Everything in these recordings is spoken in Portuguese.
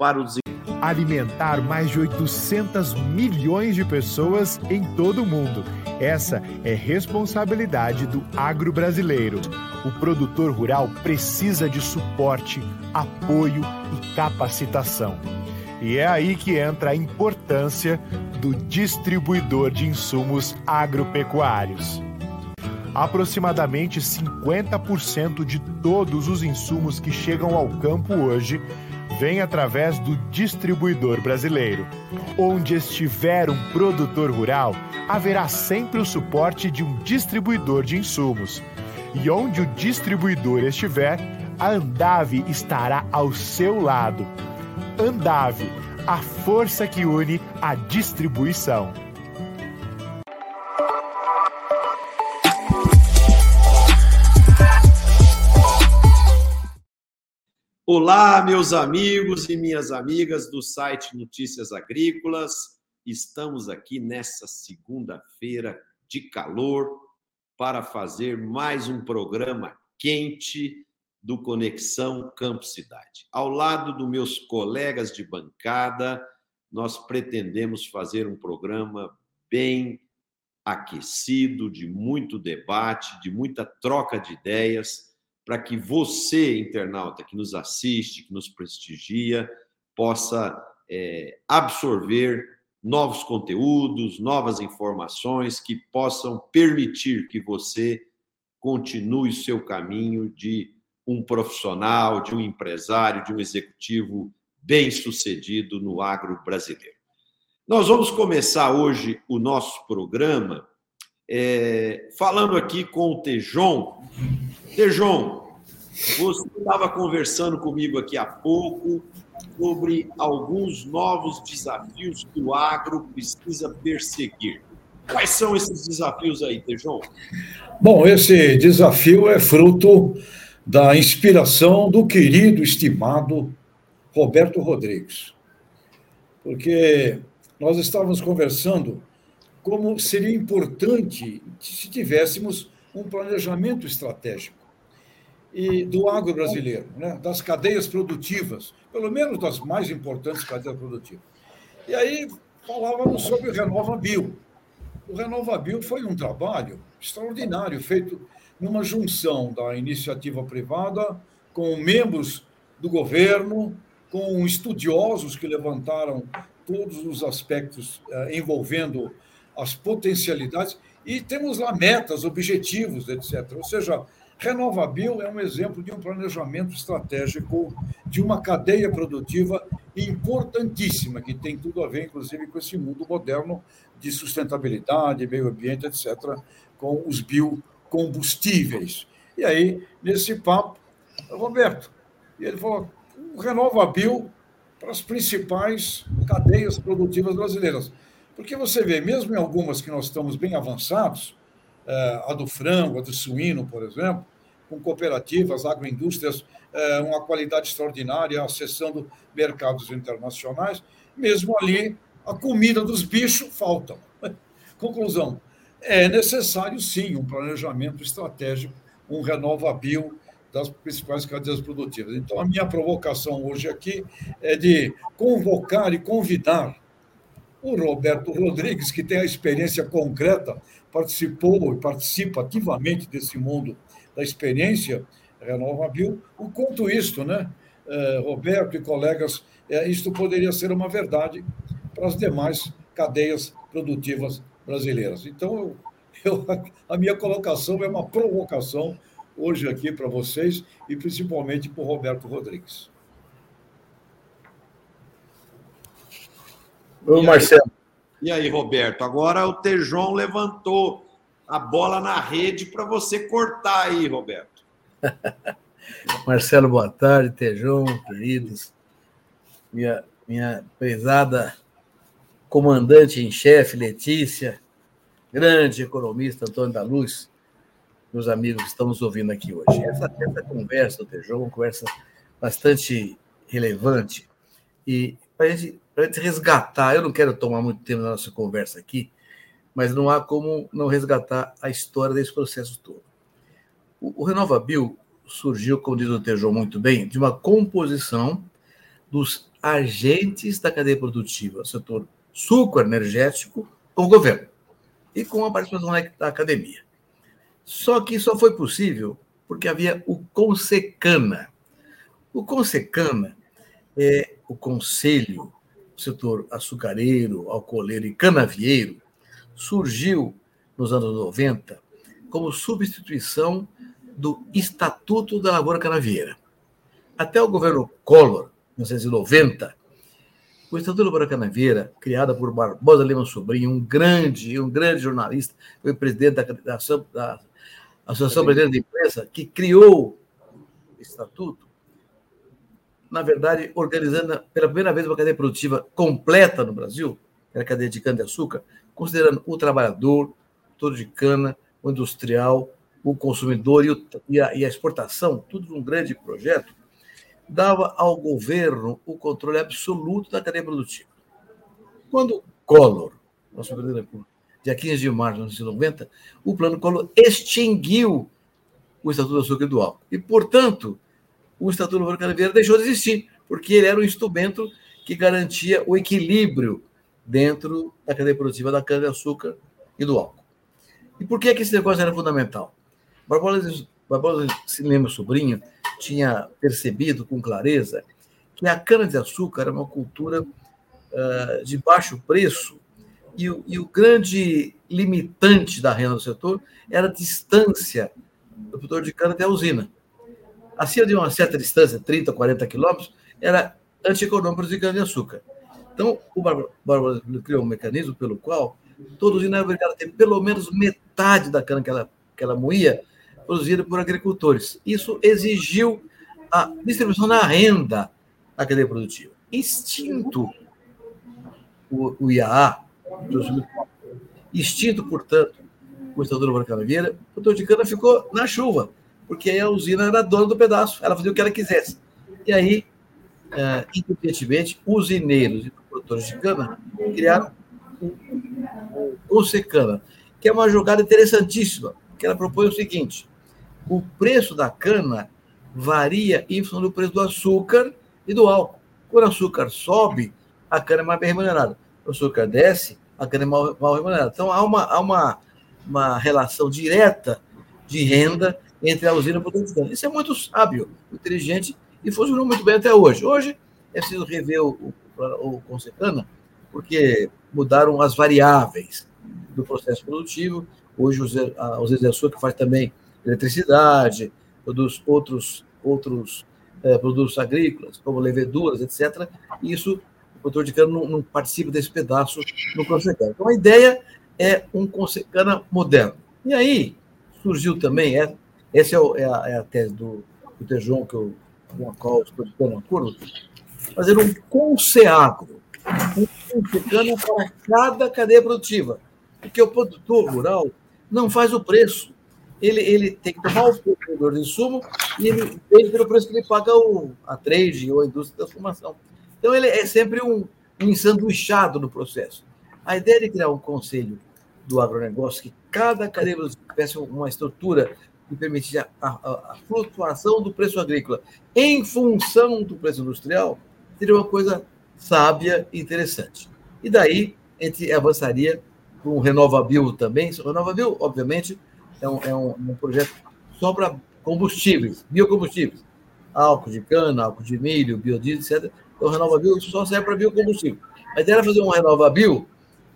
para o desenvolvimento alimentar mais de 800 milhões de pessoas em todo o mundo. Essa é responsabilidade do agro brasileiro. O produtor rural precisa de suporte, apoio e capacitação. E é aí que entra a importância do distribuidor de insumos agropecuários. Aproximadamente 50% de todos os insumos que chegam ao campo hoje vem através do distribuidor brasileiro. Onde estiver um produtor rural, haverá sempre o suporte de um distribuidor de insumos. E onde o distribuidor estiver, a Andave estará ao seu lado. Andave, a força que une a distribuição. Olá, meus amigos e minhas amigas do site Notícias Agrícolas. Estamos aqui nessa segunda-feira de calor para fazer mais um programa quente do Conexão Campo Cidade. Ao lado dos meus colegas de bancada, nós pretendemos fazer um programa bem aquecido, de muito debate, de muita troca de ideias para que você, internauta, que nos assiste, que nos prestigia, possa é, absorver novos conteúdos, novas informações que possam permitir que você continue seu caminho de um profissional, de um empresário, de um executivo bem-sucedido no agro brasileiro. Nós vamos começar hoje o nosso programa é, falando aqui com o Tejon. Tejon, você estava conversando comigo aqui há pouco sobre alguns novos desafios que o agro precisa perseguir. Quais são esses desafios aí, Tejon? Bom, esse desafio é fruto da inspiração do querido, estimado Roberto Rodrigues. Porque nós estávamos conversando como seria importante se tivéssemos um planejamento estratégico e do agro brasileiro, né? das cadeias produtivas, pelo menos das mais importantes cadeias produtivas. E aí falávamos sobre o RenovaBio. O RenovaBio foi um trabalho extraordinário, feito numa junção da iniciativa privada com membros do governo, com estudiosos que levantaram todos os aspectos eh, envolvendo as potencialidades, e temos lá metas, objetivos, etc. Ou seja, Renovabil é um exemplo de um planejamento estratégico de uma cadeia produtiva importantíssima, que tem tudo a ver, inclusive, com esse mundo moderno de sustentabilidade, meio ambiente, etc., com os biocombustíveis. E aí, nesse papo, Roberto, ele falou: o Renovabil para as principais cadeias produtivas brasileiras. Porque você vê, mesmo em algumas que nós estamos bem avançados, eh, a do frango, a do suíno, por exemplo, com cooperativas, agroindústrias, eh, uma qualidade extraordinária, acessando mercados internacionais. Mesmo ali, a comida dos bichos falta. Conclusão: é necessário, sim, um planejamento estratégico, um renovabil das principais cadeias produtivas. Então, a minha provocação hoje aqui é de convocar e convidar o Roberto Rodrigues, que tem a experiência concreta, participou e participa ativamente desse mundo da experiência renovável, o quanto isto, né, eh, Roberto e colegas, eh, isto poderia ser uma verdade para as demais cadeias produtivas brasileiras. Então, eu, a minha colocação é uma provocação hoje aqui para vocês e principalmente para o Roberto Rodrigues. Ô, Marcelo. E aí, Roberto? Agora o Tejon levantou a bola na rede para você cortar aí, Roberto. Marcelo, boa tarde. Tejon, queridos. Minha, minha prezada comandante em chefe, Letícia, grande economista Antônio da Luz, meus amigos que estão nos ouvindo aqui hoje. Essa, essa conversa Tejon é uma conversa bastante relevante e para a gente resgatar. Eu não quero tomar muito tempo na nossa conversa aqui, mas não há como não resgatar a história desse processo todo. O, o RenovaBio surgiu, como diz o Tejão muito bem, de uma composição dos agentes da cadeia produtiva, setor suco energético, com o governo e com a participação da academia. Só que só foi possível porque havia o Consecana. O Consecana é o conselho setor açucareiro, alcooleiro e canavieiro, surgiu nos anos 90 como substituição do Estatuto da Lavoura Canavieira. Até o governo Collor, 1990, o Estatuto da Lavoura Canavieira, criado por Barbosa Lima Sobrinho, um grande, um grande jornalista, foi presidente da, da, da Associação Brasileira de Imprensa, que criou o Estatuto, na verdade, organizando pela primeira vez uma cadeia produtiva completa no Brasil, era a cadeia de cana-de-açúcar, considerando o trabalhador, todo de cana, o industrial, o consumidor e, o, e, a, e a exportação, tudo num grande projeto, dava ao governo o controle absoluto da cadeia produtiva. Quando Collor, nosso presidente República, dia 15 de março de 1990, o plano Collor extinguiu o Estatuto do Açúcar e do Álcool. E, portanto, o Estatuto do Canaveira deixou de existir, porque ele era um instrumento que garantia o equilíbrio dentro da cadeia produtiva da cana-de-açúcar e do álcool. E por que, que esse negócio era fundamental? Barbosa, Barbosa Cinema Sobrinho tinha percebido com clareza que a cana-de-açúcar era uma cultura uh, de baixo preço e, e, o grande limitante da renda do setor era a distância do produtor de cana até a usina. Acima de uma certa distância, 30, 40 quilômetros, era antieconômico produzir cana-de-açúcar. Então, o Barbosa criou um mecanismo pelo qual todo usina era obrigado a ter pelo menos metade da cana que ela, que ela moía produzida por agricultores. Isso exigiu a distribuição da renda da cadeia produtiva. Extinto o, o IAA, extinto, portanto, o Estador Barcanaveira, o produtor de cana ficou na chuva, porque a usina era dona do pedaço, ela fazia o que ela quisesse. E aí, uh, independentemente, usineiros e produtores de cana criaram o Consecana, que é uma jogada interessantíssima, que ela propõe o seguinte: o preço da cana varia em função do preço do açúcar e do álcool. Quando o açúcar sobe, a cana é mais bem remunerada. Quando o açúcar desce, a cana é mal, mal remunerada. Então, há uma, há uma, uma relação direta de renda entre a usina e o produto de cana. Isso é muito sábio, inteligente e funcionou muito bem até hoje. Hoje, é preciso rever o, o, o Consecana, porque mudaram as variáveis do processo produtivo. Hoje, os, usina de açúcar faz também eletricidade, produz outros, outros é, produtos agrícolas, como leveduras, etc. E isso, o produtor de cana não, não participa desse pedaço no Consecana. Então, a ideia é um Consecana moderno. E aí surgiu também, é, essa é, é, a, é a tese do, do Tejon, que eu, com a qual estou de acordo, fazer um conceagro, um Consecana para cada cadeia produtiva. Porque o produtor rural não faz o preço ele, ele tem que tomar o produtor de insumo e ele vende pelo preço que ele paga o, a trade ou a indústria de transformação. Então, ele é sempre um, um ensanduichado no processo. A ideia de criar um conselho do agronegócio, que cada cadeia tivesse uma estrutura que permitisse a, a, a, flutuação do preço agrícola em função do preço industrial, seria uma coisa sábia e interessante. E daí, a gente avançaria com o Renovabil também. O Renovabil, obviamente, é um, é um, um projeto só para combustíveis, biocombustíveis. Álcool de cana, álcool de milho, biodiesel, etc. Então, o RenovaBio isso só serve para biocombustível. Ideia era fazer um RenovaBio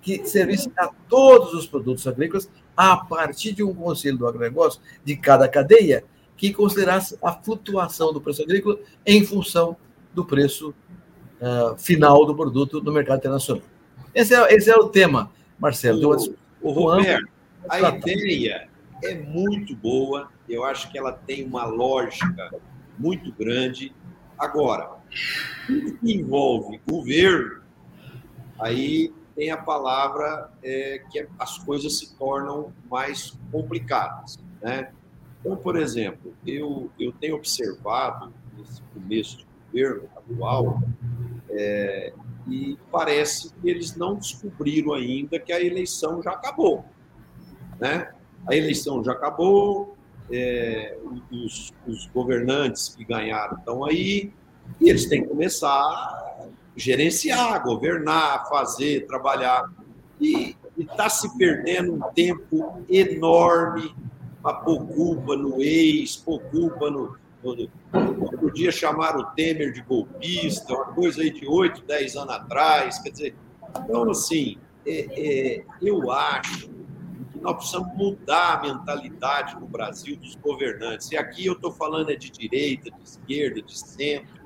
que servisse a todos os produtos agrícolas a partir de um conselho do agronegócio de cada cadeia que considerasse a flutuação do preço agrícola em função do preço uh, final do produto no mercado internacional. Esse é, esse é o tema, Marcelo. O, o Roberto, a ideia é muito boa, eu acho que ela tem uma lógica muito grande. Agora, tudo que envolve governo, aí tem a palavra é, que as coisas se tornam mais complicadas. Né? Então, por exemplo, eu, eu tenho observado nesse começo de governo atual, é, e parece que eles não descobriram ainda que a eleição já acabou. Né? A eleição já acabou, é, os, os, governantes que ganharam estão aí, e eles têm que começar gerenciar, governar, fazer, trabalhar. E está se perdendo um tempo enorme para pôr culpa no ex, pôr culpa no. Outro dia chamaram o Temer de golpista, uma coisa aí de 8, 10 anos atrás. Quer dizer, então, assim, é, é, eu acho que nós precisamos mudar a mentalidade no Brasil dos governantes. E aqui eu estou falando é de direita, de esquerda, de centro.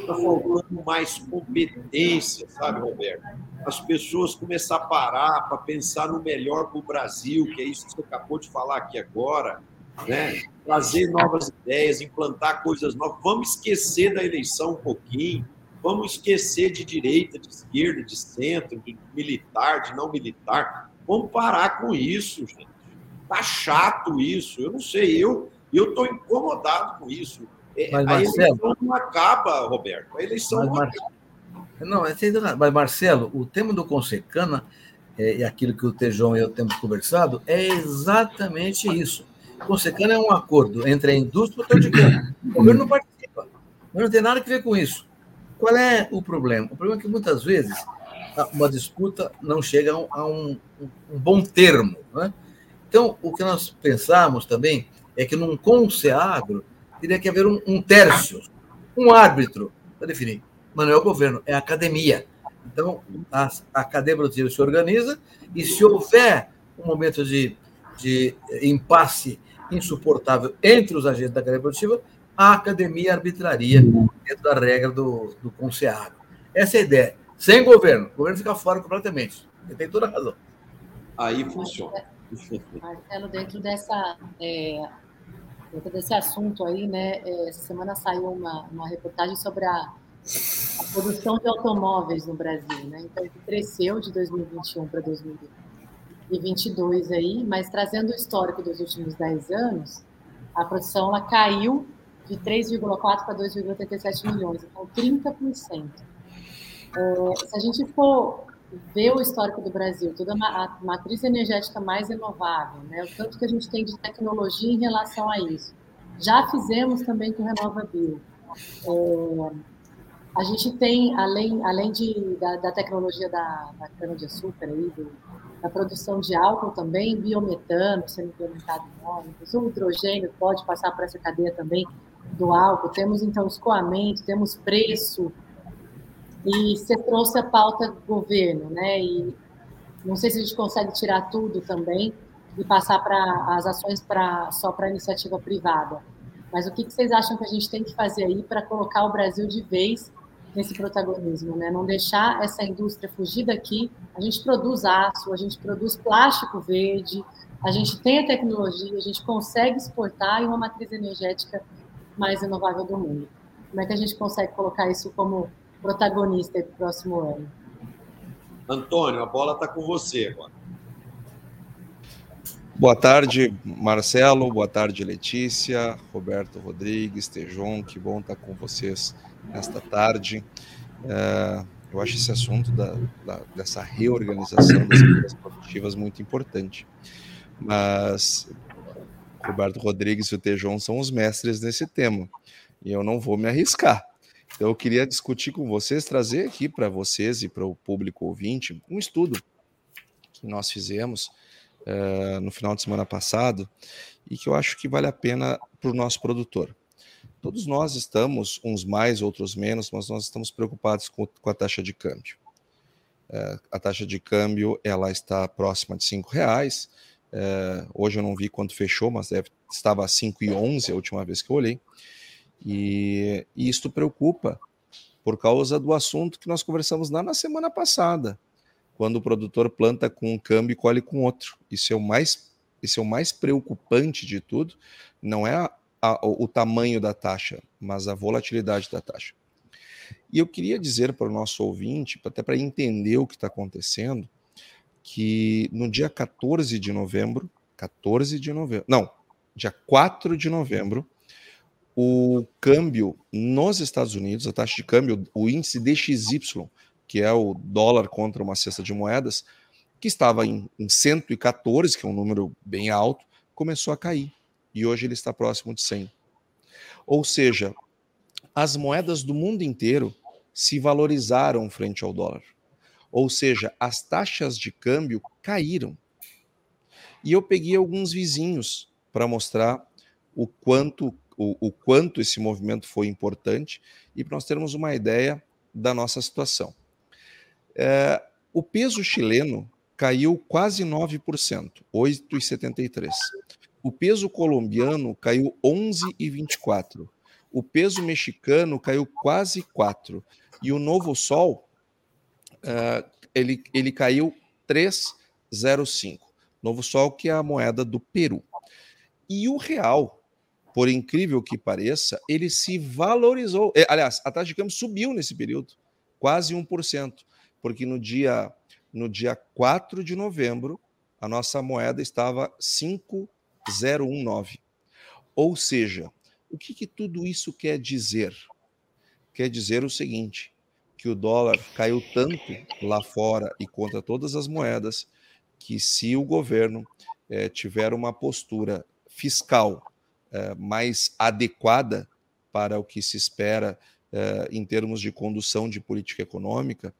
Está faltando mais competência, sabe, Roberto? As pessoas começar a parar para pensar no melhor para o Brasil, que é isso que você acabou de falar aqui agora, né? trazer novas ideias, implantar coisas novas. Vamos esquecer da eleição um pouquinho, vamos esquecer de direita, de esquerda, de centro, de militar, de não militar. Vamos parar com isso, gente. Tá chato isso. Eu não sei, eu eu estou incomodado com isso. É, mas, a Marcelo, eleição não acaba, Roberto. A eleição mas, não acaba. Não, é mas Marcelo, o tema do Consecana é, e aquilo que o Tejão e eu temos conversado é exatamente isso. Consecana é um acordo entre a indústria e o câmbio. O governo não participa, mas não tem nada a ver com isso. Qual é o problema? O problema é que muitas vezes uma disputa não chega a um, um bom termo. Né? Então, o que nós pensamos também é que num Conceagro teria que haver um, um tércio, um árbitro para definir. Mas não é o governo, é a academia. Então, a, a produtiva se organiza e se houver um momento de, de impasse insuportável entre os agentes da cadeia produtiva, a academia arbitraria dentro da regra do, do Conceado. Essa é a ideia. Sem governo, o governo fica fora completamente. Ele tem toda a razão. Aí funciona. Marcelo, dentro dessa é, dentro desse assunto aí, né, é, essa semana saiu uma, uma reportagem sobre a, a produção de automóveis no Brasil, né? Então, cresceu de 2021 para 2022 aí, mas trazendo o histórico dos últimos 10 anos, a produção ela caiu de 3,4 para 2,87 milhões, então 30%. É, se a gente for ver o histórico do Brasil, toda a matriz energética mais renovável, né? o tanto que a gente tem de tecnologia em relação a isso. Já fizemos também com RenovaBio. É, a gente tem, além, além de, da, da tecnologia da, da cana-de-açúcar, aí, do, da produção de álcool também, biometano sendo implementado em ônibus, o hidrogênio pode passar por essa cadeia também do álcool, temos então escoamento, temos preço, e você trouxe a pauta do governo, né? E não sei se a gente consegue tirar tudo também e passar para as ações pra, só para iniciativa privada. Mas o que, que vocês acham que a gente tem que fazer aí para colocar o Brasil de vez nesse protagonismo, né? Não deixar essa indústria fugir daqui. A gente produz aço, a gente produz plástico verde, a gente tem a tecnologia, a gente consegue exportar em uma matriz energética mais renovável do mundo. Como é que a gente consegue colocar isso como protagonista para o próximo ano. Antônio, a bola está com você agora. Boa tarde, Marcelo. Boa tarde, Letícia, Roberto Rodrigues, Tejon. Que bom estar com vocês nesta tarde. É, eu acho esse assunto da, da, dessa reorganização das empresas produtivas muito importante. Mas Roberto Rodrigues e o Tejon são os mestres nesse tema. E eu não vou me arriscar. Então, eu queria discutir com vocês, trazer aqui para vocês e para o público ouvinte um estudo que nós fizemos uh, no final de semana passado e que eu acho que vale a pena para o nosso produtor. Todos nós estamos, uns mais, outros menos, mas nós estamos preocupados com, com a taxa de câmbio. Uh, a taxa de câmbio ela está próxima de cinco reais. Uh, hoje eu não vi quanto fechou, mas deve, estava a 5,11 a última vez que eu olhei. E, e isto preocupa por causa do assunto que nós conversamos lá na semana passada, quando o produtor planta com um câmbio e colhe com outro. Isso é o mais, isso é o mais preocupante de tudo, não é a, a, o tamanho da taxa, mas a volatilidade da taxa. E eu queria dizer para o nosso ouvinte, até para entender o que está acontecendo, que no dia 14 de novembro, 14 de novembro, não, dia 4 de novembro, o câmbio nos Estados Unidos, a taxa de câmbio, o índice DXY, que é o dólar contra uma cesta de moedas, que estava em, em 114, que é um número bem alto, começou a cair. E hoje ele está próximo de 100. Ou seja, as moedas do mundo inteiro se valorizaram frente ao dólar. Ou seja, as taxas de câmbio caíram. E eu peguei alguns vizinhos para mostrar o quanto, o, o, quanto esse movimento foi importante e para nós termos uma ideia da nossa situação. É, o peso chileno caiu quase 9%, 8,73%. O peso colombiano caiu 11,24%. O peso mexicano caiu quase 4%. E o Novo Sol, uh, ele, ele caiu 3,05%. Novo Sol, que é a moeda do Peru. E o real, por incrível que pareça, ele se valorizou. É, aliás, a taxa de câmbio subiu nesse período, quase 1%, porque no dia, no dia 4 de novembro, a nossa moeda estava 5,019. Ou seja, o que, que tudo isso quer dizer? Quer dizer o seguinte: que o dólar caiu tanto lá fora e contra todas as moedas, que se o governo eh, tiver uma postura fiscal eh, mais adequada para o que se espera eh, em termos de condução de política econômica,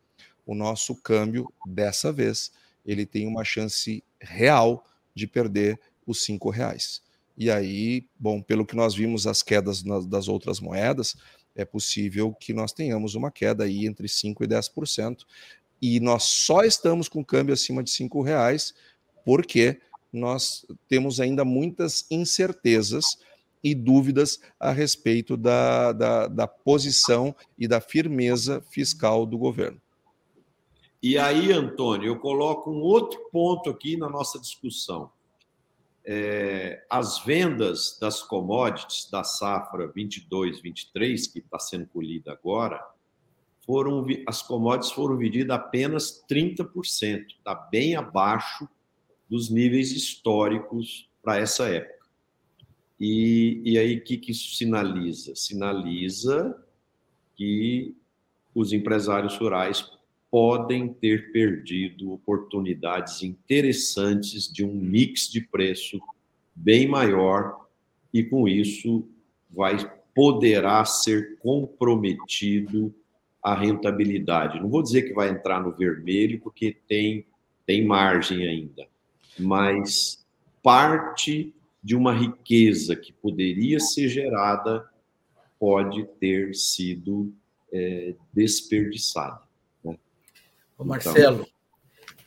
o nosso câmbio, dessa vez, ele tem uma chance real de perder os cinco reais. E aí, bom, pelo que nós vimos as quedas das outras moedas, é possível que nós tenhamos uma queda aí entre 5% e 10%. E nós só estamos com câmbio acima de cinco reais porque nós temos ainda muitas incertezas e dúvidas a respeito da, da, da posição e da firmeza fiscal do governo. E aí, Antônio, eu coloco um outro ponto aqui na nossa discussão. É, as vendas das commodities da safra 22, 23, que está sendo colhida agora, foram as commodities foram vendidas apenas 30%, está bem abaixo dos níveis históricos para essa época. E, e aí, o que, que isso sinaliza? Sinaliza que os empresários rurais podem ter perdido oportunidades interessantes de um mix de preço bem maior e com isso vai poderá ser comprometido a rentabilidade. Não vou dizer que vai entrar no vermelho porque tem tem margem ainda, mas parte de uma riqueza que poderia ser gerada pode ter sido é, desperdiçada. O Marcelo,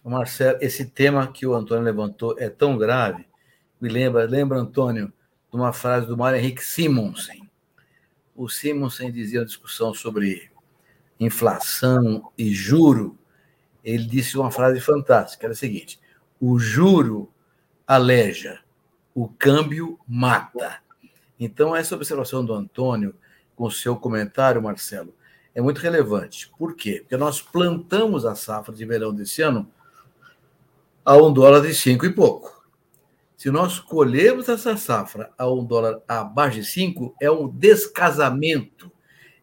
o Marcelo, esse tema que o Antônio levantou é tão grave. Me lembra, lembra, Antônio, de uma frase do Mário Henrique Simonsen. O Simonsen dizia uma discussão sobre inflação e juro. Ele disse uma frase fantástica, era a seguinte: o juro aleja, o câmbio mata. Então, essa observação do Antônio, com o seu comentário, Marcelo, é muito relevante. Por quê? Porque nós plantamos a safra de verão desse ano a um dólar de cinco e pouco. Se nós colhemos essa safra a um dólar abaixo de cinco, é um descasamento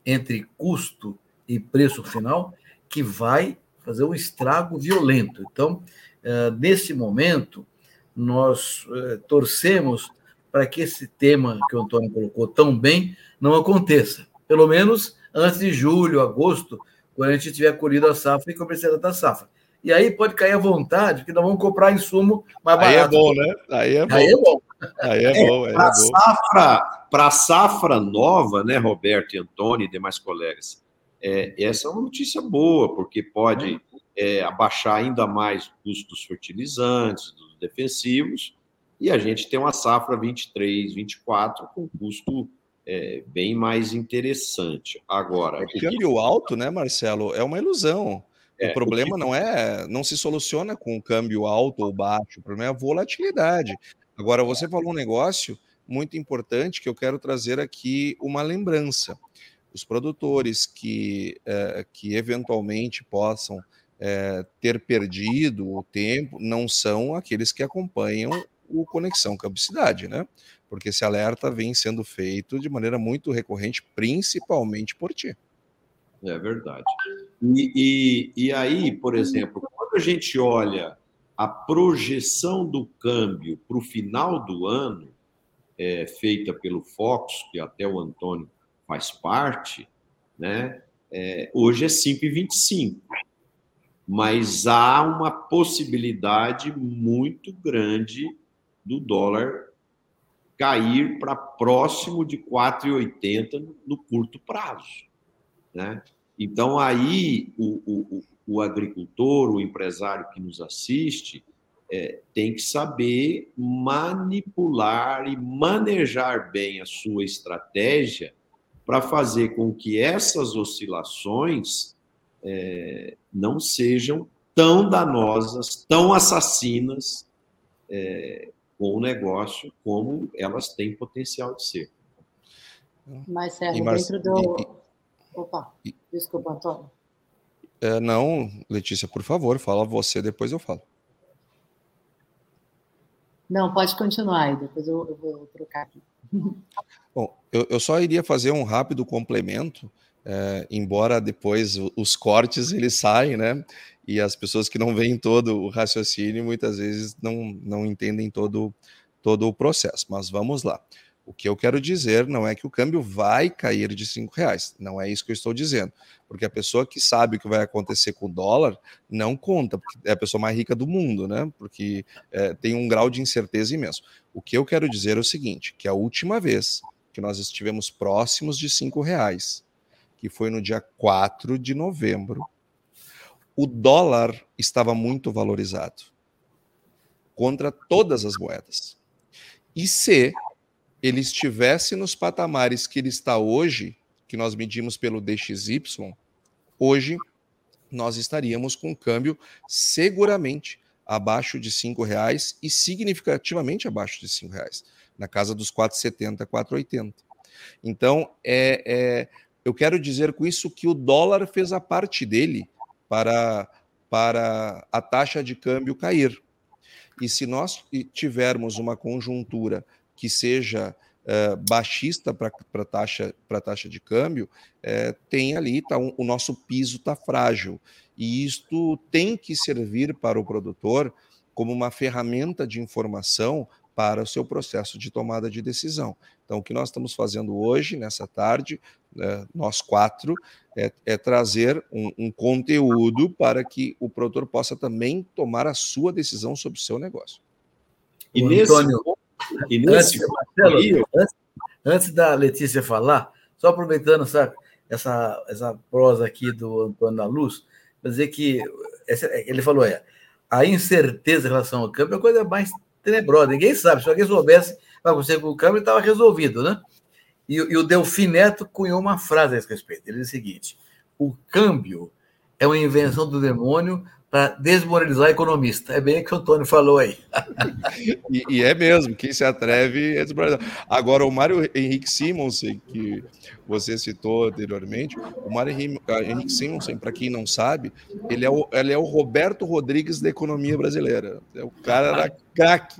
entre custo e preço final que vai fazer um estrago violento. Então, eh, nesse momento, nós eh, torcemos para que esse tema que o Antônio colocou tão bem não aconteça. Pelo menos antes de julho, agosto, quando a gente tiver colhido a safra e comercializado da safra. E aí pode cair à vontade, porque nós vamos comprar insumo mais barato. Aí é bom, né? Aí é bom. Aí é bom. Aí é bom. É, para safra, para safra nova, né, Roberto e Antônio e demais colegas, é, essa é uma notícia boa, porque pode é, abaixar ainda mais o custo dos fertilizantes, dos defensivos, e a gente tem uma safra 23, 24 com custo é, bem mais interessante. Agora. O câmbio alto, né, Marcelo, é uma ilusão. É, o problema o que... não é, não se soluciona com o câmbio alto ou baixo, o problema é a volatilidade. Agora, você falou um negócio muito importante que eu quero trazer aqui uma lembrança. Os produtores que, é, que eventualmente possam é, ter perdido o tempo não são aqueles que acompanham o Conexão Capacidade, né? Porque esse alerta vem sendo feito de maneira muito recorrente, principalmente por ti. É verdade. E, e, e aí, por exemplo, quando a gente olha a projeção do câmbio para o final do ano, é, feita pelo Fox, que até o Antônio faz parte, né? É, hoje é 5,25, mas há uma possibilidade muito grande do dólar cair para próximo de 4,80 no curto prazo. Né? Então, aí, o, o, o agricultor, o empresário que nos assiste, é, tem que saber manipular e manejar bem a sua estratégia para fazer com que essas oscilações é, não sejam tão danosas, tão assassinas é, com o negócio como elas têm potencial de ser. Marcelo, Mar... dentro do. E... Opa, desculpa, Antônio. É, não, Letícia, por favor, fala você, depois eu falo. Não, pode continuar aí, depois eu, eu vou trocar aqui. Bom, eu, eu, só iria fazer um rápido complemento, é, embora depois os cortes eles saem, né? E as pessoas que não veem todo o raciocínio muitas vezes não, não entendem todo, todo o processo. Mas vamos lá. O que eu quero dizer não é que o câmbio vai cair de cinco reais. Não é isso que eu estou dizendo. Porque a pessoa que sabe o que vai acontecer com o dólar não conta, porque é a pessoa mais rica do mundo, né? Porque é, tem um grau de incerteza imenso. O que eu quero dizer é o seguinte: que a última vez que nós estivemos próximos de cinco reais, que foi no dia 4 de novembro, o dólar estava muito valorizado contra todas as moedas. E se ele estivesse nos patamares que ele está hoje, que nós medimos pelo DXY, hoje nós estaríamos com um câmbio seguramente abaixo de cinco reais e significativamente abaixo de cinco reais, na casa dos 4,70, 4,80. Então, é, é, eu quero dizer com isso que o dólar fez a parte dele para, para a taxa de câmbio cair. E se nós tivermos uma conjuntura que seja é, baixista para a taxa, taxa de câmbio, é, tem ali, tá um, o nosso piso está frágil. E isto tem que servir para o produtor como uma ferramenta de informação para o seu processo de tomada de decisão. Então, o que nós estamos fazendo hoje, nessa tarde, é, nós quatro, é, é trazer um, um, conteúdo para que o produtor possa também tomar a sua decisão sobre o seu negócio. E nesse, Antônio, e nesse antes, Marcelo, antes, antes, da Letícia falar, só aproveitando sabe, essa, essa prosa aqui do Antônio da Luz, para dizer que ele falou: é, a incerteza em relação ao câmbio é a coisa mais tenebrosa. Ninguém sabe. Se alguém soubesse que acontecer com o câmbio, estava resolvido, né? E, e o Delfim Neto cunhou uma frase a esse respeito. Ele diz o seguinte: o câmbio é uma invenção do demônio para desmoralizar o economista. É bem o que o Antônio falou aí. e, e, é mesmo, quem se atreve é desmoralizar. Agora, o Mário Henrique Simonsen, que você citou anteriormente, o Mário Henrique Simonsen, para quem não sabe, ele é, o, ele é o Roberto Rodrigues da economia brasileira. É o cara era craque.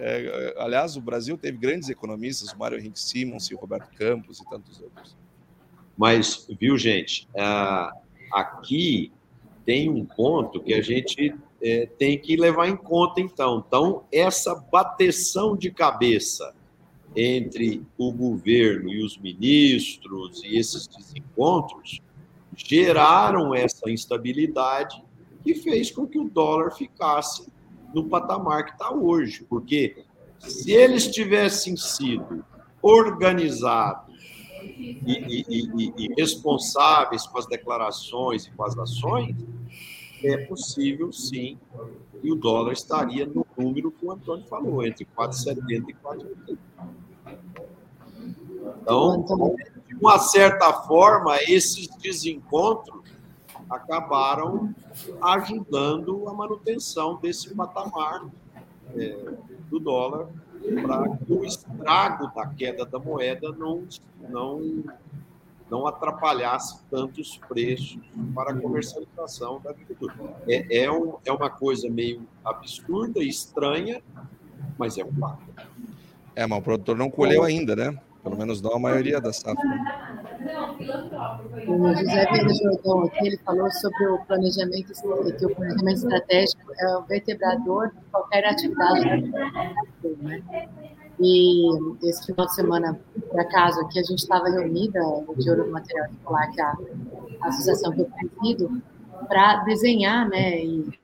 É, aliás, o Brasil teve grandes economistas, o Mário Henrique Simonsen, o Roberto Campos e tantos outros. Mas, viu, gente, uh, aqui tem um ponto que a gente é, tem que levar em conta, então. Então, essa bateção de cabeça entre o governo e os ministros e esses desencontros geraram essa instabilidade que fez com que o dólar ficasse no patamar que está hoje. Porque se eles tivessem sido organizados e, e, e, responsáveis com as declarações e com as ações, é possível sim e o dólar estaria no número que o Antônio falou, entre 4,70 e 4,80. Então, de uma certa forma, esses desencontros acabaram ajudando a manutenção desse patamar é, do dólar para que o estrago da queda da moeda não, não, não atrapalhasse tantos preços para a comercialização da agricultura. É, é, um, é uma coisa meio absurda e estranha, mas é um fato. É, mas o produtor não colheu ainda, né? Pelo menos não a maioria da safra. O José Vieira Jordão aqui, ele falou sobre o planejamento, que o planejamento estratégico é o vertebrador de qualquer atividade da né? E esse final de semana, por acaso, aqui a gente estava reunida, de Ouro do Material Escolar, que é a associação que eu presido, para desenhar né, e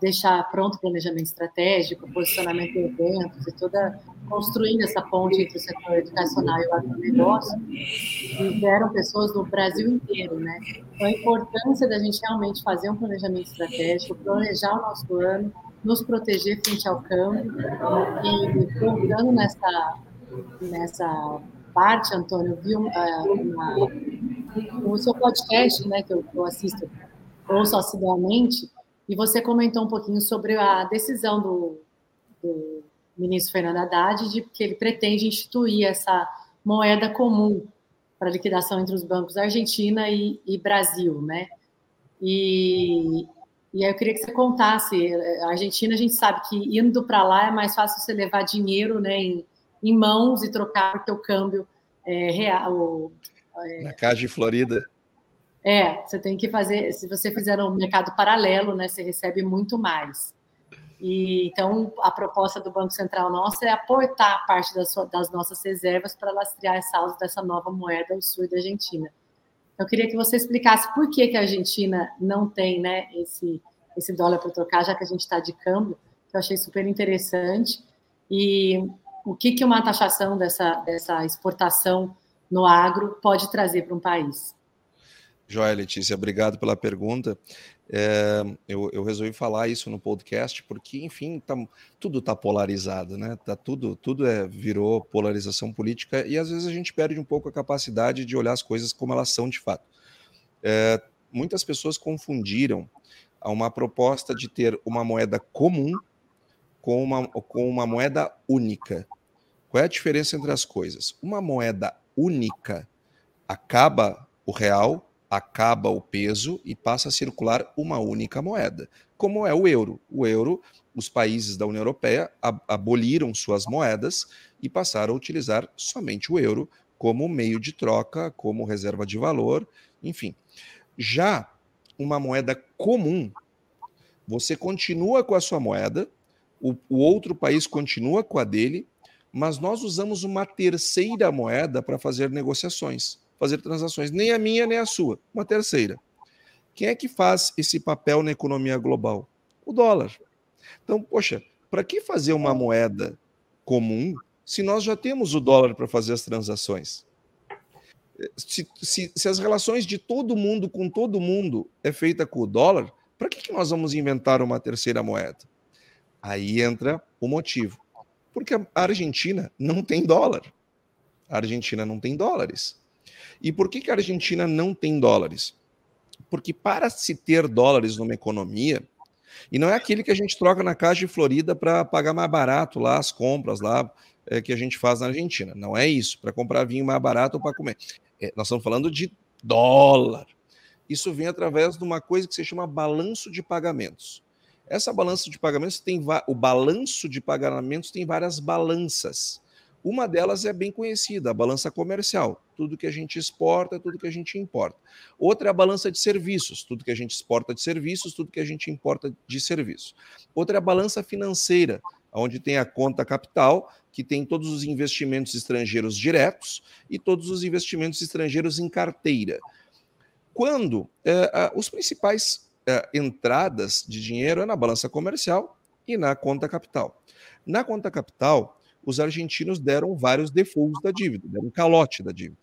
deixar pronto o planejamento estratégico, posicionamento de eventos e toda construindo essa ponte entre o setor educacional e o agronegócio, vieram pessoas do Brasil inteiro, né? Então, a importância da gente realmente fazer um planejamento estratégico, planejar o nosso ano, nos proteger frente ao câmbio, e voltando nessa, nessa parte, Antônio, vi uma, o seu podcast, né, que eu, eu assisto, ouço assiduamente, e você comentou um pouquinho sobre a decisão do, do ministro Fernando Haddad de que ele pretende instituir essa moeda comum para liquidação entre os bancos Argentina e, e Brasil, né? E, e aí eu queria que você contasse. A Argentina, a gente sabe que indo para lá é mais fácil você levar dinheiro né, em, em mãos e trocar porque o câmbio é real. É, Na Caixa de Florida. É, você tem que fazer. Se você fizer um mercado paralelo, né, você recebe muito mais. E, então, a proposta do Banco Central nossa é aportar parte das, das nossas reservas para lastrear saldos dessa nova moeda ao sul da Argentina. Eu queria que você explicasse por que, que a Argentina não tem né, esse, esse dólar para trocar, já que a gente está de câmbio, que eu achei super interessante. E o que, que uma taxação dessa, dessa exportação no agro pode trazer para um país? Joia, Letícia, obrigado pela pergunta. É, eu, eu, resolvi falar isso no podcast porque, enfim, tá, tudo está polarizado, né? Tá tudo, tudo é, virou polarização política e às vezes a gente perde um pouco a capacidade de olhar as coisas como elas são de fato. É, muitas pessoas confundiram uma proposta de ter uma moeda comum com uma, com uma moeda única. Qual é a diferença entre as coisas? Uma moeda única acaba o real acaba o peso e passa a circular uma única moeda, como é o euro. O euro, os países da União Europeia aboliram suas moedas e passaram a utilizar somente o euro como meio de troca, como reserva de valor, enfim. Já uma moeda comum, você continua com a sua moeda, o, o outro país continua com a dele, mas nós usamos uma terceira moeda para fazer negociações fazer transações, nem a minha nem a sua, uma terceira. Quem é que faz esse papel na economia global? O dólar. Então, poxa, para que fazer uma moeda comum se nós já temos o dólar para fazer as transações? Se, se, se, as relações de todo mundo com todo mundo é feita com o dólar, para que, que nós vamos inventar uma terceira moeda? Aí entra o motivo. Porque a Argentina não tem dólar. A Argentina não tem dólares. E por que, que a Argentina não tem dólares? Porque para se ter dólares numa economia, e não é aquele que a gente troca na Caixa de Florida para pagar mais barato lá as compras lá é, que a gente faz na Argentina. Não é isso, para comprar vinho mais barato ou para comer. É, nós estamos falando de dólar. Isso vem através de uma coisa que se chama balanço de pagamentos. Essa balança de pagamentos tem o balanço de pagamentos tem várias balanças. Uma delas é bem conhecida, a balança comercial, tudo que a gente exporta, tudo que a gente importa. Outra é a balança de serviços, tudo que a gente exporta de serviços, tudo que a gente importa de serviços. Outra é a balança financeira, onde tem a conta capital, que tem todos os investimentos estrangeiros diretos e todos os investimentos estrangeiros em carteira. Quando é, os principais é, entradas de dinheiro é na balança comercial e na conta capital. Na conta capital, os argentinos deram vários defaults da dívida, deram calote da dívida.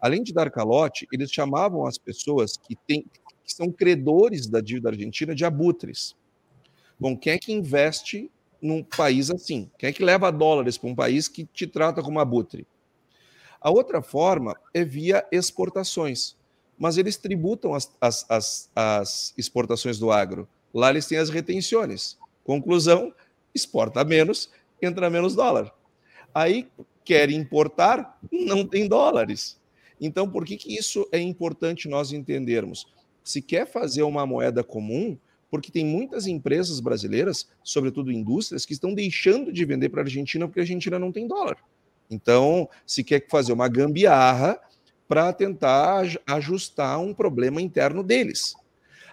Além de dar calote, eles chamavam as pessoas que, têm, que são credores da dívida argentina de abutres. Bom, quem é que investe num país assim? Quem é que leva dólares para um país que te trata como abutre? A outra forma é via exportações, mas eles tributam as, as, as, as exportações do agro. Lá eles têm as retenções. Conclusão: exporta menos entra menos dólar. Aí quer importar, não tem dólares. Então, por que, que isso é importante nós entendermos? Se quer fazer uma moeda comum, porque tem muitas empresas brasileiras, sobretudo indústrias, que estão deixando de vender para a Argentina porque a Argentina não tem dólar. Então, se quer fazer uma gambiarra para tentar ajustar um problema interno deles.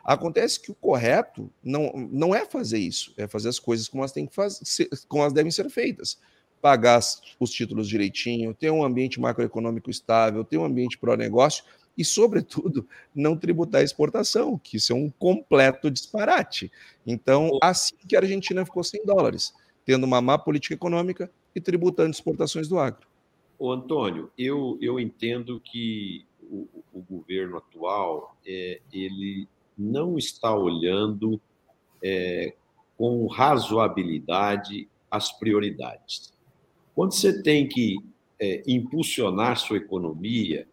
Acontece que o correto não, não é fazer isso, é fazer as coisas como elas, têm que fazer, como elas devem ser feitas. pagar os títulos direitinho, ter um ambiente macroeconômico estável, ter um ambiente pró-negócio e, sobretudo, não tributar a exportação, que isso é um completo disparate. Então, assim que a Argentina ficou sem dólares, tendo uma má política econômica e tributando exportações do agro. Ô, Antônio, eu, eu entendo que o, o governo atual é, ele não está olhando é, com razoabilidade as prioridades. Quando você tem que é, impulsionar sua economia,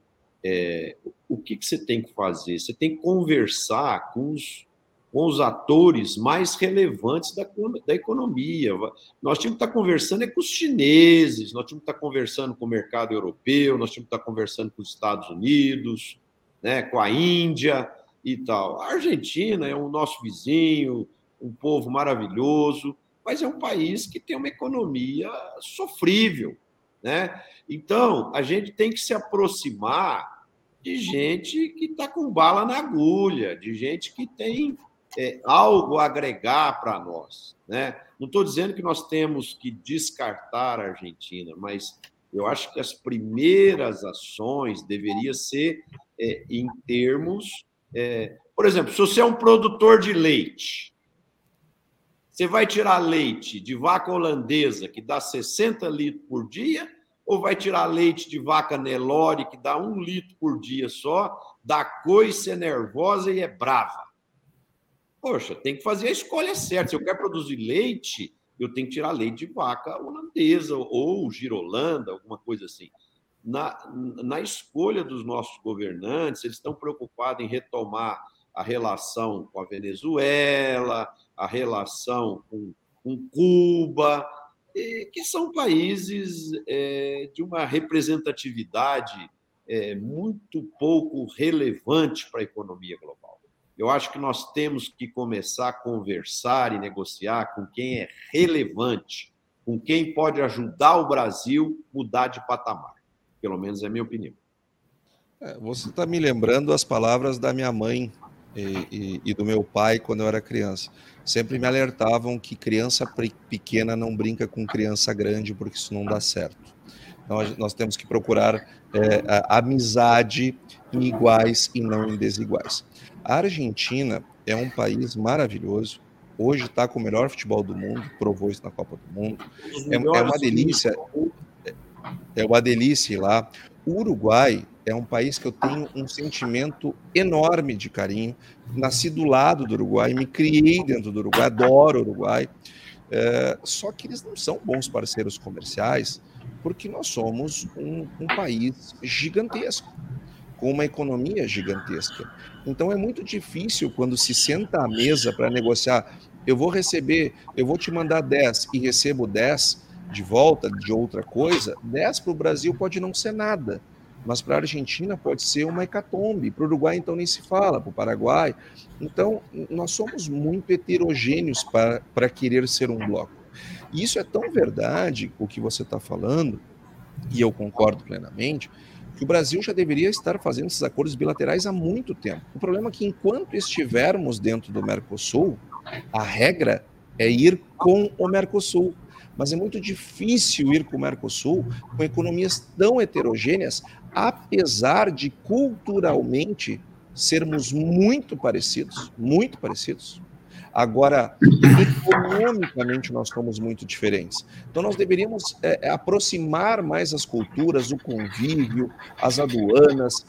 é, o que, que você tem que fazer? Você tem que conversar com os, com os atores mais relevantes da, da economia. Nós tínhamos que estar conversando é com os chineses, nós tínhamos que estar conversando com o mercado europeu, nós tínhamos que estar conversando com os Estados Unidos, né, com a Índia e tal. A Argentina é o nosso vizinho, um povo maravilhoso, mas é um país que tem uma economia sofrível, né? Então, a gente tem que se aproximar de gente que está com bala na agulha, de gente que tem é, algo a agregar para nós. Né? Não estou dizendo que nós temos que descartar a Argentina, mas eu acho que as primeiras ações deveriam ser é, em termos. É, por exemplo, se você é um produtor de leite, você vai tirar leite de vaca holandesa, que dá 60 litros por dia, ou vai tirar leite de vaca Nelore, que dá um litro por dia só, dá coice, é nervosa e é brava? Poxa, tem que fazer a escolha certa. Se eu quero produzir leite, eu tenho que tirar leite de vaca holandesa ou girolanda, alguma coisa assim. Na, na escolha dos nossos governantes, eles estão preocupados em retomar a relação com a Venezuela, a relação com, com Cuba, que são países é, de uma representatividade é, muito pouco relevante para a economia global. Eu acho que nós temos que começar a conversar e negociar com quem é relevante, com quem pode ajudar o Brasil a mudar de patamar. Pelo menos é a minha opinião. É, você está me lembrando as palavras da minha mãe e, e, e, do meu pai quando eu era criança. Sempre me alertavam que criança pequena não brinca com criança grande, porque isso não dá certo. Então, nós temos que procurar é, amizade em iguais e não em desiguais. A Argentina é um país maravilhoso. Hoje está com o melhor futebol do mundo, provou isso na Copa do Mundo. É, é uma delícia. É uma delícia ir lá. O Uruguai é um país que eu tenho um sentimento enorme de carinho. Nasci do lado do Uruguai, me criei dentro do Uruguai, adoro o Uruguai. É, só que eles não são bons parceiros comerciais, porque nós somos um, um país gigantesco, com uma economia gigantesca. Então é muito difícil quando se senta à mesa para negociar. Eu vou receber, eu vou te mandar 10 e recebo 10 de volta de outra coisa, 10 para o Brasil pode não ser nada mas para a Argentina pode ser uma hecatombe, para o Uruguai então nem se fala, para o Paraguai. Então, nós somos muito heterogêneos para querer ser um bloco. E isso é tão verdade, o que você está falando, e eu concordo plenamente, que o Brasil já deveria estar fazendo esses acordos bilaterais há muito tempo. O problema é que enquanto estivermos dentro do Mercosul, a regra é ir com o Mercosul mas é muito difícil ir com o Mercosul com economias tão heterogêneas, apesar de culturalmente sermos muito parecidos, muito parecidos. Agora, economicamente, nós somos muito diferentes. Então, nós deveríamos é, é aproximar mais as culturas, o convívio, as aduanas,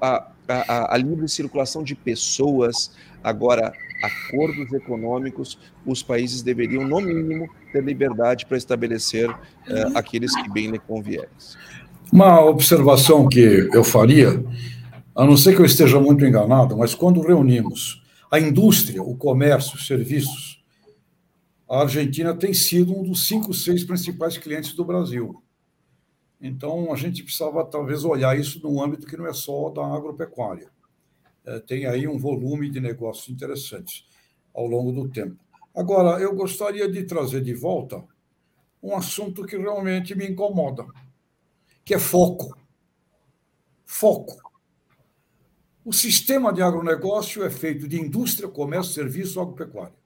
a, a, a livre circulação de pessoas. Agora, acordos econômicos, os países deveriam, no mínimo, ter liberdade para estabelecer uh, aqueles que bem lhe convierem. Uma observação que eu faria, a não ser que eu esteja muito enganado, mas quando reunimos a indústria, o comércio, os serviços, a Argentina tem sido um dos cinco, seis principais clientes do Brasil. Então, a gente precisava talvez olhar isso num âmbito que não é só da agropecuária. É, tem aí um volume de negócios interessantes ao longo do tempo. Agora, eu gostaria de trazer de volta um assunto que realmente me incomoda que é foco. Foco. O sistema de agronegócio é feito de indústria, comércio, serviço, agropecuária.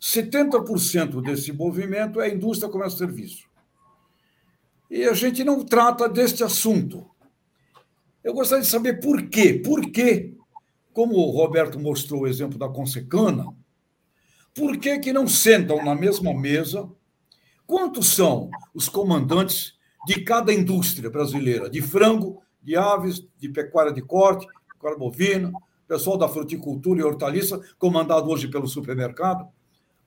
70% desse movimento é indústria, comércio e serviço. E a gente não trata deste assunto. Eu gostaria de saber por quê. Por quê, como o Roberto mostrou o exemplo da Consecana, por que, que não sentam na mesma mesa? Quantos são os comandantes de cada indústria brasileira, de frango, de aves, de pecuária de corte, pecuária bovina, pessoal da fruticultura e hortaliça, comandado hoje pelo supermercado?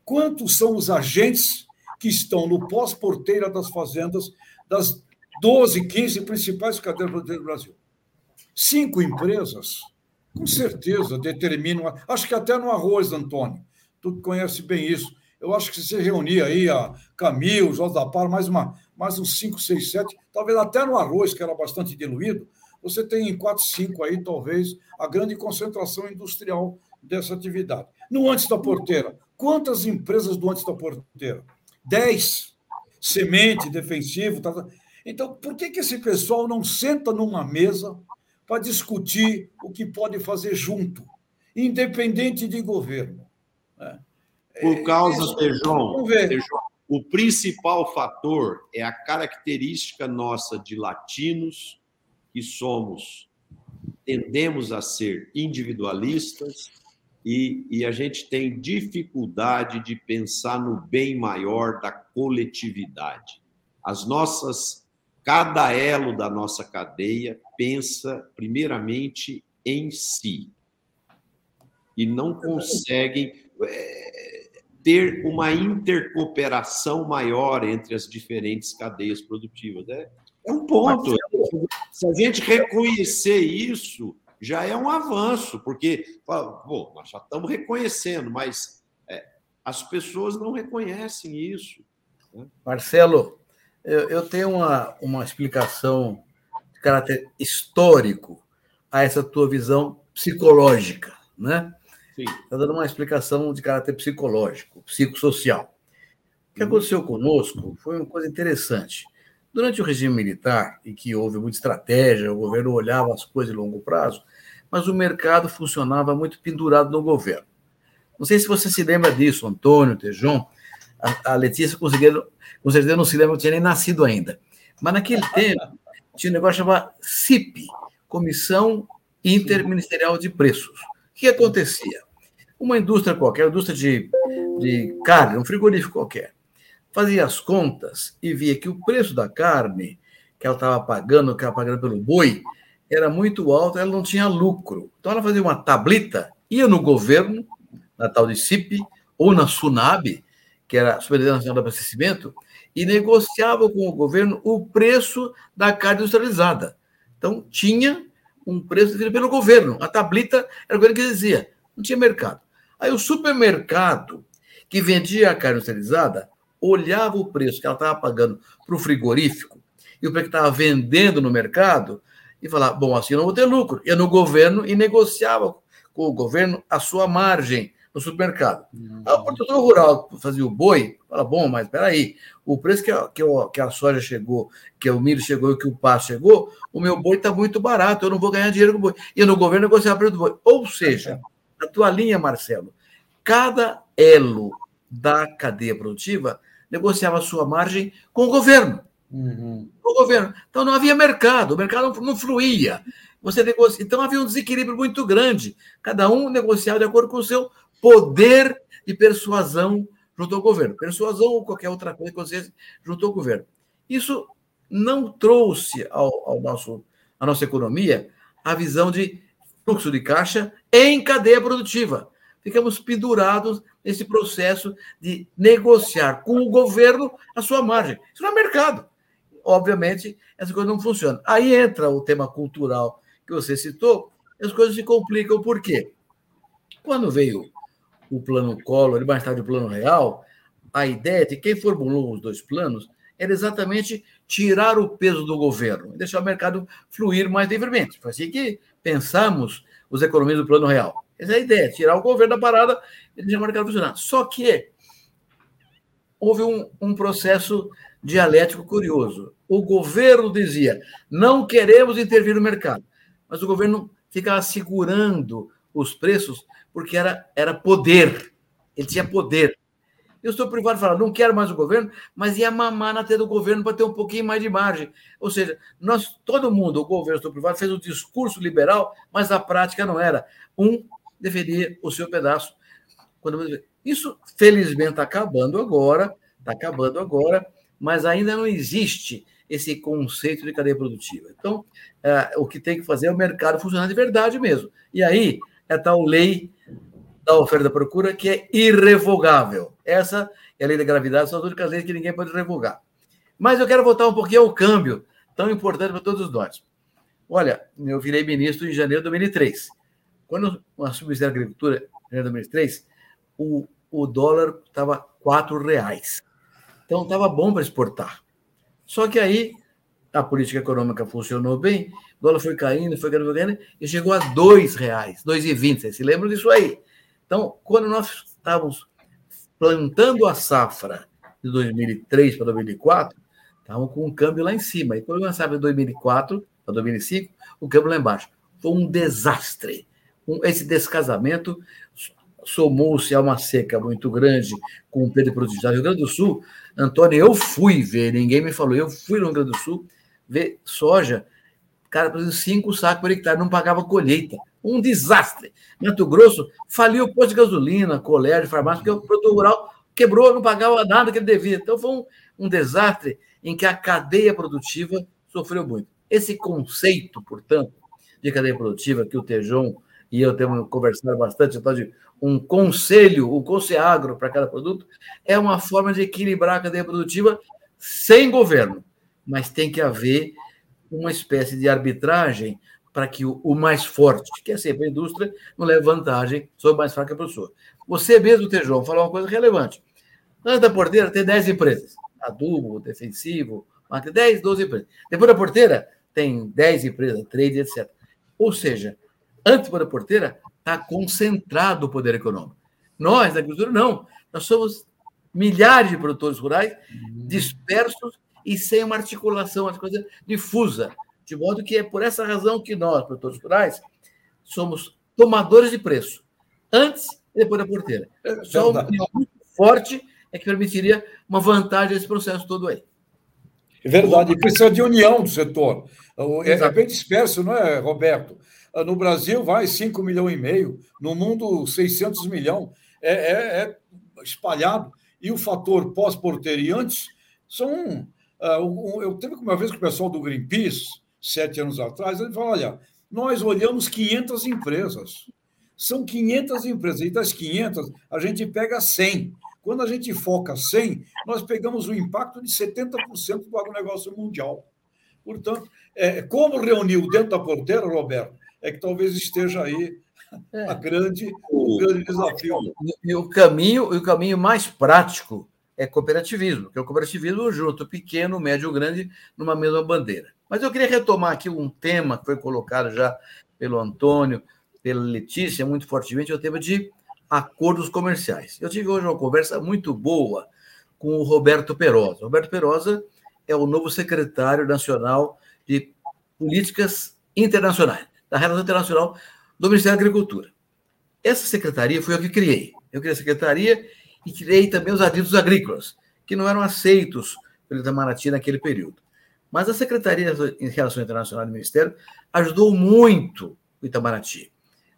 quantos são os agentes que estão no pós-porteira das fazendas das 12, 15 principais cadeias produtivas do Brasil. Cinco empresas, com certeza, determinam. Acho que até no arroz, Antônio. Tu conhece bem isso. Eu acho que se você reunir aí a Camil, Jorge da Par, mais, uma, mais uns 5, 6, 7, talvez até no arroz, que era bastante diluído, você tem em 4, 5 aí, talvez, a grande concentração industrial dessa atividade. No antes da porteira, Quantas empresas do antes da porteira? Dez. Semente, defensivo. Tá. Então, por que, que esse pessoal não senta numa mesa para discutir o que pode fazer junto, independente de governo? Né? Por causa, Isso, Tejão, o principal fator é a característica nossa de latinos, que somos, tendemos a ser individualistas, e, e a gente tem dificuldade de pensar no bem maior da coletividade. As nossas, cada elo da nossa cadeia pensa primeiramente em si e não conseguem é, ter uma intercooperação maior entre as diferentes cadeias produtivas. É, é um ponto. Se a gente reconhecer isso, já é um avanço, porque bom, nós já estamos reconhecendo, mas é, as pessoas não reconhecem isso. Né? Marcelo, eu, eu, tenho uma, uma explicação de caráter histórico a essa tua visão psicológica, né? Está dando uma explicação de caráter psicológico, psicossocial. O que aconteceu conosco foi uma coisa interessante. Durante o regime militar, em que houve muita estratégia, o governo olhava as coisas de longo prazo, mas o mercado funcionava muito pendurado no governo. Não sei se você se lembra disso, Antônio, Tejon, a, a Letícia conseguiram, com certeza não se lembra, não tinha nem nascido ainda. Mas naquele tempo tinha um negócio chamado CIP, Comissão Interministerial de Preços. O que acontecia? Uma indústria qualquer, uma indústria de, de carne, um frigorífico qualquer, fazia as contas e via que o preço da carne que ela estava pagando, que ela pagando pelo boi, era muito alto, ela não tinha lucro. Então ela fazia uma tablita, ia no governo, na tal de CIP, ou na SUNAB, que era a Superintendência Nacional de Abastecimento, e negociava com o governo o preço da carne industrializada. Então tinha um preço definido pelo governo. A tablita era o governo que dizia, não tinha mercado. Aí o supermercado que vendia a carne industrializada olhava o preço que ela estava pagando para o frigorífico e o preço que estava vendendo no mercado e falava, bom, assim eu não vou ter lucro. Ia no governo e negociava com o governo a sua margem no supermercado. Uhum. o produtor rural fazia o boi, fala, bom, mas peraí, o preço que a, que, a, que a soja chegou, que o milho chegou e que o pasto chegou, o meu boi está muito barato, eu não vou ganhar dinheiro com o boi. E no governo negociava o preço do boi. Ou seja, a tua linha, Marcelo, cada elo da cadeia produtiva negociava a sua margem com o governo. Uhum. O governo. Então não havia mercado, o mercado não, fluía. Você negocia... Então havia um desequilíbrio muito grande. Cada um negociava de acordo com o seu poder de persuasão junto ao governo. Persuasão ou qualquer outra coisa que você junto ao governo. Isso não trouxe ao, ao nosso, à nossa economia a visão de fluxo de caixa em cadeia produtiva. Ficamos pendurados nesse processo de negociar com o governo a sua margem. Isso não é mercado obviamente, essa coisa não funciona. Aí entra o tema cultural que você citou, as coisas se complicam, por quê? Quando veio o plano Collor e mais tarde o plano real, a ideia de quem formulou os dois planos era exatamente tirar o peso do governo e deixar o mercado fluir mais livremente. Foi assim que pensamos os economistas do plano real. Essa é a ideia, tirar o governo da parada e deixar o mercado funcionar. Só que houve um, um processo dialético curioso. O governo dizia: não queremos intervir no mercado, mas o governo ficava segurando os preços porque era, era poder, ele tinha poder. E o setor privado fala, não quero mais o governo, mas ia mamar na tela do governo para ter um pouquinho mais de margem. Ou seja, nós, todo mundo, o governo, o setor privado, fez um discurso liberal, mas a prática não era. Um deveria o seu pedaço. Isso, felizmente, está acabando agora, está acabando agora, mas ainda não existe esse conceito de cadeia produtiva. Então, é, o que tem que fazer é o mercado funcionar de verdade mesmo. E aí é tal lei da oferta da procura que é irrevogável. Essa é a lei da gravidade, são as únicas leis que ninguém pode revogar. Mas eu quero voltar um pouquinho ao câmbio, tão importante para todos nós. Olha, eu virei ministro em janeiro de 2003. Quando eu assumi o da Agricultura, em de 2003, o, o dólar estava R$ reais. Então, estava bom para exportar. Só que aí a política econômica funcionou bem, o dólar foi caindo, foi caindo, foi caindo, e chegou a R$ reais, 2,20. Vocês se lembram disso aí? Então, quando nós estávamos plantando a safra de 2003 para 2004, estávamos com um câmbio lá em cima. E quando nós de 2004 para 2005, o câmbio lá embaixo. Foi um desastre. Esse descasamento somou-se a uma seca muito grande com o Pedro Produtivo do Rio Grande do Sul. Antônio, eu fui ver, ninguém me falou, eu fui no Rio Grande do Sul ver soja, cara, produziu cinco sacos por hectare, não pagava colheita. Um desastre. Mato Grosso faliu o posto de gasolina, colégio, farmácia, porque o produtor rural quebrou, não pagava nada que ele devia. Então foi um, um desastre em que a cadeia produtiva sofreu muito. Esse conceito, portanto, de cadeia produtiva que o Tejon e eu temos conversado bastante, então, de um conselho, o conselho para cada produto, é uma forma de equilibrar a cadeia produtiva sem governo, mas tem que haver uma espécie de arbitragem para que o, mais forte, que é sempre a indústria, não leve vantagem sobre o mais fraco que a pessoa. Você mesmo, Tejão, falou uma coisa relevante. Antes da porteira, tem 10 empresas. Adubo, defensivo, 10, 12 empresas. Depois da porteira, tem 10 empresas, trade, etc. Ou seja, antes da porteira, está concentrado o poder econômico. Nós, da agricultura, não. Nós somos milhares de produtores rurais dispersos e sem uma articulação, uma coisa difusa. De modo que é por essa razão que nós, produtores rurais, somos tomadores de preço, antes e depois da porteira. É Só opinião muito forte é que permitiria uma vantagem nesse processo todo aí. É verdade, e precisa de união do setor. É, é bem disperso, não é, Roberto? Ah, no Brasil vai 5 milhões e meio, no mundo 600 milhões. É, é, é espalhado. E o fator pós-porteiro e antes são. Uh, eu teve uma vez com o pessoal do Greenpeace, sete anos atrás, ele falou: olha, nós olhamos 500 empresas. São 500 empresas. E das 500, a gente pega 100. Quando a gente foca 100, nós pegamos o impacto de 70% do agronegócio mundial. Portanto, é, como reuniu dentro da porteira, Roberto, é que talvez esteja aí a grande, o grande desafio. E o caminho, o caminho mais prático é cooperativismo, que é o cooperativismo junto pequeno, médio, grande, numa mesma bandeira. Mas eu queria retomar aqui um tema que foi colocado já pelo Antônio, pela Letícia, muito fortemente, é o tema de acordos comerciais. Eu tive hoje uma conversa muito boa com o Roberto Perosa. Roberto Perosa é o novo secretário nacional de Políticas Internacionais, da Relação Internacional do Ministério da Agricultura. Essa secretaria foi eu que criei. Eu criei a secretaria e criei também os aditos agrícolas, que não eram aceitos pelo Itamaraty naquele período. Mas a Secretaria de Relações Internacionais do Ministério ajudou muito o Itamaraty.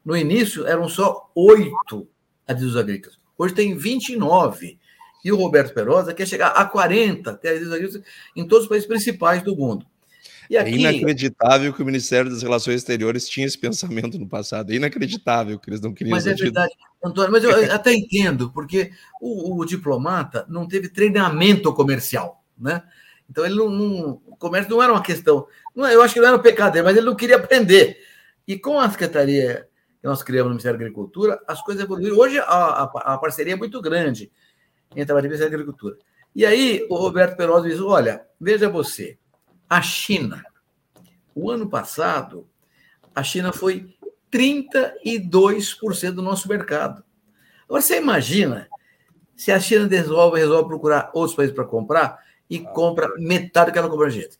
No início, eram só oito adidos agrícolas. Hoje tem 29. E o Roberto Perosa quer chegar a 40 ter adidos agrícolas em todos os países principais do mundo. E é aqui... É inacreditável que o Ministério das Relações Exteriores tinha esse pensamento no passado. É inacreditável que eles não queriam. Mas é verdade, Antônio, mas eu até entendo, porque o, o, diplomata não teve treinamento comercial, né? Então ele não, não, O comércio não era uma questão. Não, eu acho que não era um pecado, mas ele não queria aprender. E com a Secretaria que nós criamos no Ministério da Agricultura, as coisas evoluíram. Hoje a, a, a parceria é muito grande entre a Ministério da Agricultura. E aí o Roberto Perosa diz: olha, veja você, a China. O ano passado, a China foi 32% do nosso mercado. Agora, você imagina se a China resolve, resolve procurar outros países para comprar e compra metade do que ela compra a gente.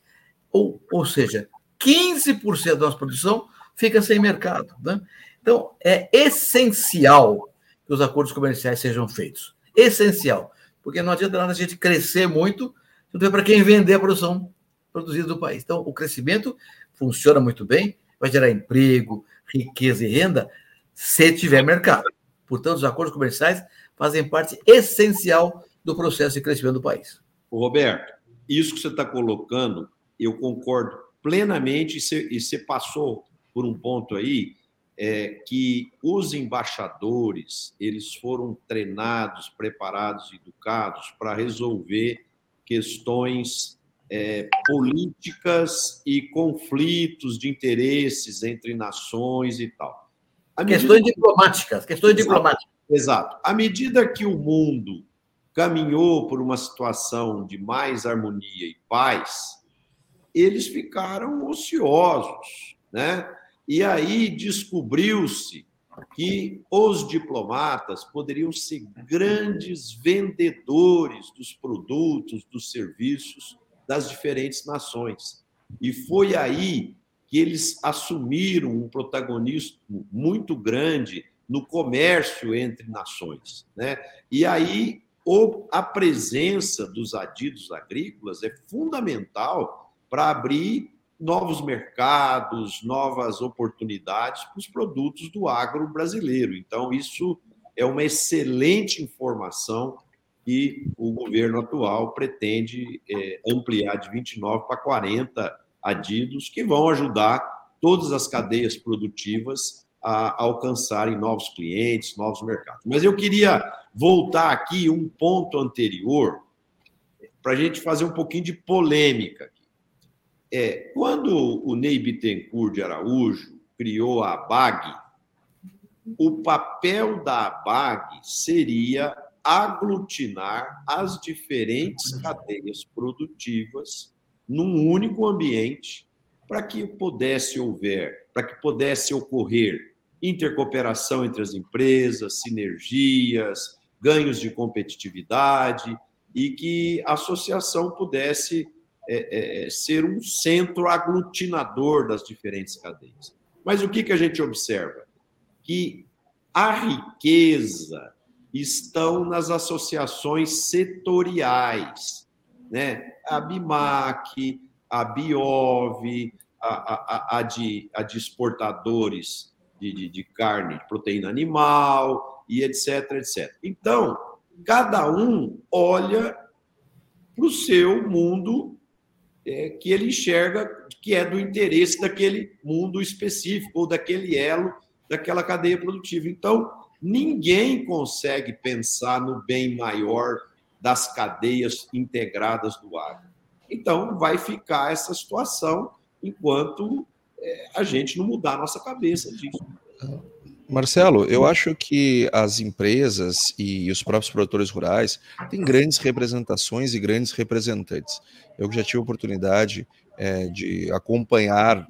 Ou, ou seja, 15% da nossa produção fica sem mercado. Né? Então, é essencial que os acordos comerciais sejam feitos. Essencial. porque não adianta nada a gente crescer muito se não tem para quem vender a produção produzida do país. Então, o crescimento funciona muito bem, vai gerar emprego, riqueza e renda, se tiver mercado. Portanto, os acordos comerciais fazem parte essencial do processo de crescimento do país. Roberto, isso que você está colocando, eu concordo plenamente, e você, e você passou por um ponto aí, é, que os embaixadores eles foram treinados, preparados, educados para resolver questões é, políticas e conflitos de interesses entre nações e tal. Questões diplomáticas, questões Exato. diplomáticas. Exato. À medida que o mundo caminhou por uma situação de mais harmonia e paz, eles ficaram ociosos, né? E aí descobriu-se que os diplomatas poderiam ser grandes vendedores dos produtos, dos serviços das diferentes nações. E foi aí que eles assumiram um protagonismo muito grande no comércio entre nações. Né? E aí a presença dos adidos agrícolas é fundamental para abrir novos mercados, novas oportunidades para os produtos do agro brasileiro. Então, isso é uma excelente informação que o governo atual pretende é, ampliar de 29 para 40 adidos, que vão ajudar todas as cadeias produtivas a alcançarem novos clientes, novos mercados. Mas eu queria voltar aqui um ponto anterior para a gente fazer um pouquinho de polêmica. É, quando o Ney Bittencourt de Araújo criou a ABAG, o papel da ABAG seria aglutinar as diferentes cadeias produtivas num único ambiente para que pudesse houver, para que pudesse ocorrer intercooperação entre as empresas, sinergias, ganhos de competitividade e que a associação pudesse é, é, ser um centro aglutinador das diferentes cadeias. Mas o que, que a gente observa? Que a riqueza estão nas associações setoriais, né? A BIMAC, a BIOV, a, a, a, de, a de exportadores de, de, de carne, de proteína animal e etc, etc. Então, cada um olha para o seu mundo é, que ele enxerga que é do interesse daquele mundo específico ou daquele elo daquela cadeia produtiva. Então, ninguém consegue pensar no bem maior das cadeias integradas do agro. Então, vai ficar essa situação enquanto é, a gente não mudar a nossa cabeça disso. Marcelo, eu acho que as empresas e os próprios produtores rurais têm grandes representações e grandes representantes. Eu já tive oportunidade é, de acompanhar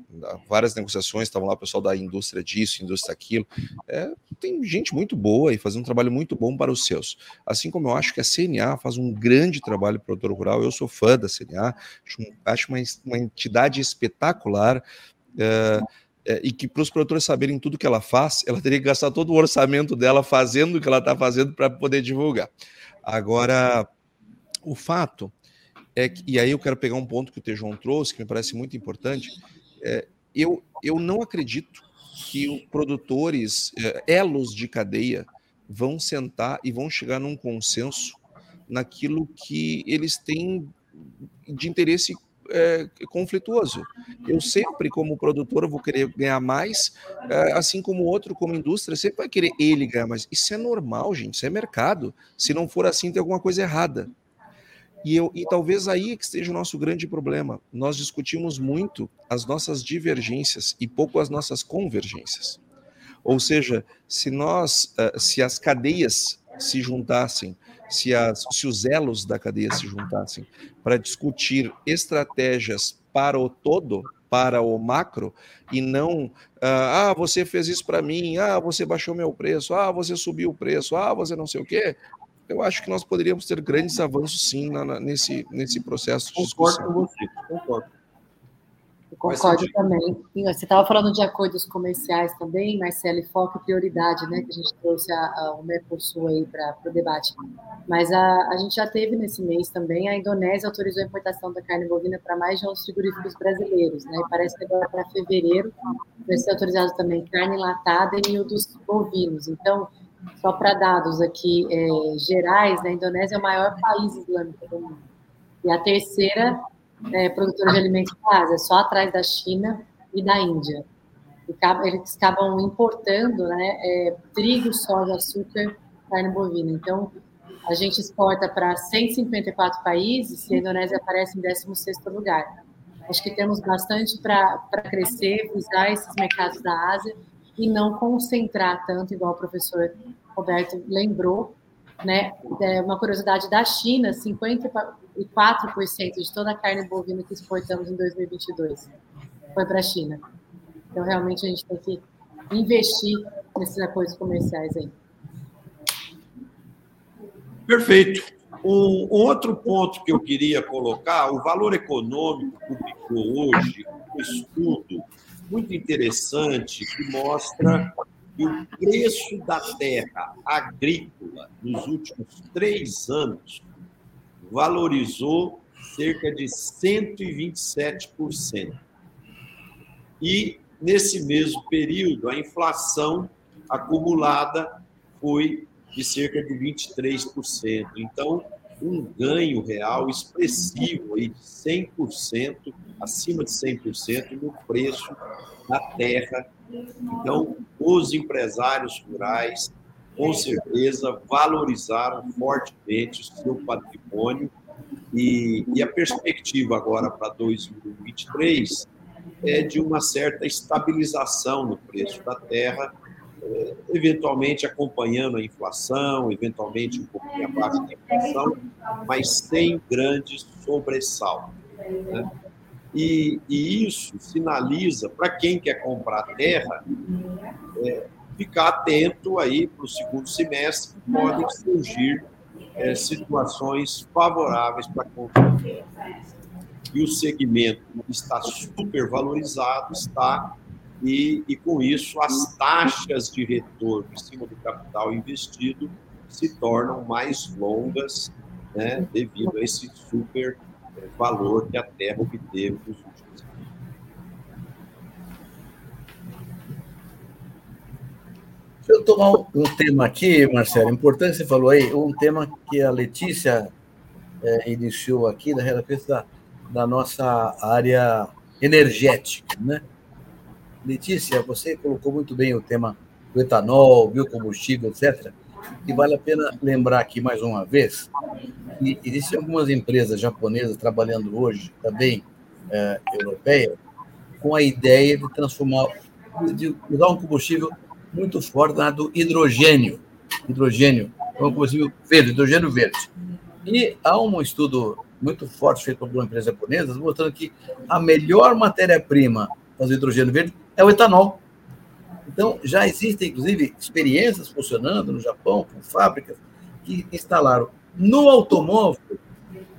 várias negociações, estavam lá o pessoal da indústria disso, indústria daquilo. É, tem gente muito boa e fazendo um trabalho muito bom para os seus. Assim como eu acho que a CNA faz um grande trabalho para o produtor rural, eu sou fã da CNA, acho, acho uma, uma entidade espetacular. É, é, e que para os produtores saberem tudo que ela faz, ela teria que gastar todo o orçamento dela fazendo o que ela está fazendo para poder divulgar. Agora, o fato é que, e aí eu quero pegar um ponto que o Tejon trouxe, que me parece muito importante, é, eu, eu não acredito que produtores, é, elos de cadeia, vão sentar e vão chegar num consenso naquilo que eles têm de interesse é, conflituoso. Eu sempre, como produtor, vou querer ganhar mais, é, assim como outro, como indústria, sempre vai querer ele ganhar mais. Isso é normal, gente, isso é mercado. Se não for assim, tem alguma coisa errada. E, eu, e talvez aí que esteja o nosso grande problema. Nós discutimos muito as nossas divergências e pouco as nossas convergências. Ou seja, se nós, é, se as cadeias se juntassem se, as, se os elos da cadeia se juntassem para discutir estratégias para o todo, para o macro, e não, ah, ah você fez isso para mim, ah, você baixou meu preço, ah, você subiu o preço, ah, você não sei o quê. Eu acho que nós poderíamos ter grandes avanços, sim, na, na, nesse, nesse processo de discussão. Concordo com você, concordo. Concordo também. Você estava falando de acordos comerciais também, Marcelo, e foco e prioridade, né? Que a gente trouxe a, a, o Mercosul aí para o debate. Mas a, a gente já teve nesse mês também, a Indonésia autorizou a importação da carne bovina para mais de 11 frigoríficos brasileiros, né? E parece que agora para fevereiro vai ser autorizado também carne latada e o dos bovinos. Então, só para dados aqui é, gerais, né? a Indonésia é o maior país islâmico do mundo. E a terceira é, produtora de alimentos da Ásia, só atrás da China e da Índia. Eles acabam importando né, é, trigo, soja, açúcar, carne bovina. Então, a gente exporta para 154 países e a Indonésia aparece em 16º lugar. Acho que temos bastante para crescer, usar esses mercados da Ásia e não concentrar tanto, igual o professor Roberto lembrou, né? É uma curiosidade da China, 50 4% de toda a carne bovina que exportamos em 2022 foi para a China. Então, realmente, a gente tem que investir nesses acordos comerciais aí. Perfeito. Um, outro ponto que eu queria colocar, o valor econômico publicou hoje um estudo muito interessante que mostra que o preço da terra agrícola nos últimos três anos valorizou cerca de 127%. E, nesse mesmo período, a inflação acumulada foi de cerca de 23%. Então, um ganho real expressivo aí de 100%, acima de 100% no preço da terra. Então, os empresários rurais com certeza valorizaram fortemente o seu patrimônio e, e a perspectiva agora para 2023 é de uma certa estabilização no preço da terra, é, eventualmente acompanhando a inflação, eventualmente um pouquinho abaixo da inflação, mas sem grandes sobressaltos. Né? E, e, isso sinaliza para quem quer comprar terra é, ficar atento aí para o segundo semestre, podem surgir é, situações favoráveis para a compra. E o segmento está super valorizado, está, e, e com isso as taxas de retorno em cima do capital investido se tornam mais longas, né, devido a esse super valor que a terra obteve nos últimos eu tomar um tema aqui, Marcelo, importante você falou aí, um tema que a Letícia é, iniciou aqui, respeito da, da nossa área energética, né? Letícia, você colocou muito bem o tema do etanol, biocombustível, etc. E vale a pena lembrar aqui mais uma vez que existem algumas empresas japonesas trabalhando hoje, também é, europeia, com a ideia de transformar, de usar um combustível muito forte na do hidrogênio. Hidrogênio, é um combustível verde, hidrogênio verde. E há um estudo muito forte feito por uma empresa japonesa mostrando que a melhor matéria-prima para o hidrogênio verde é o etanol. Então, já existem, inclusive, experiências funcionando no Japão, com fábricas que instalaram no automóvel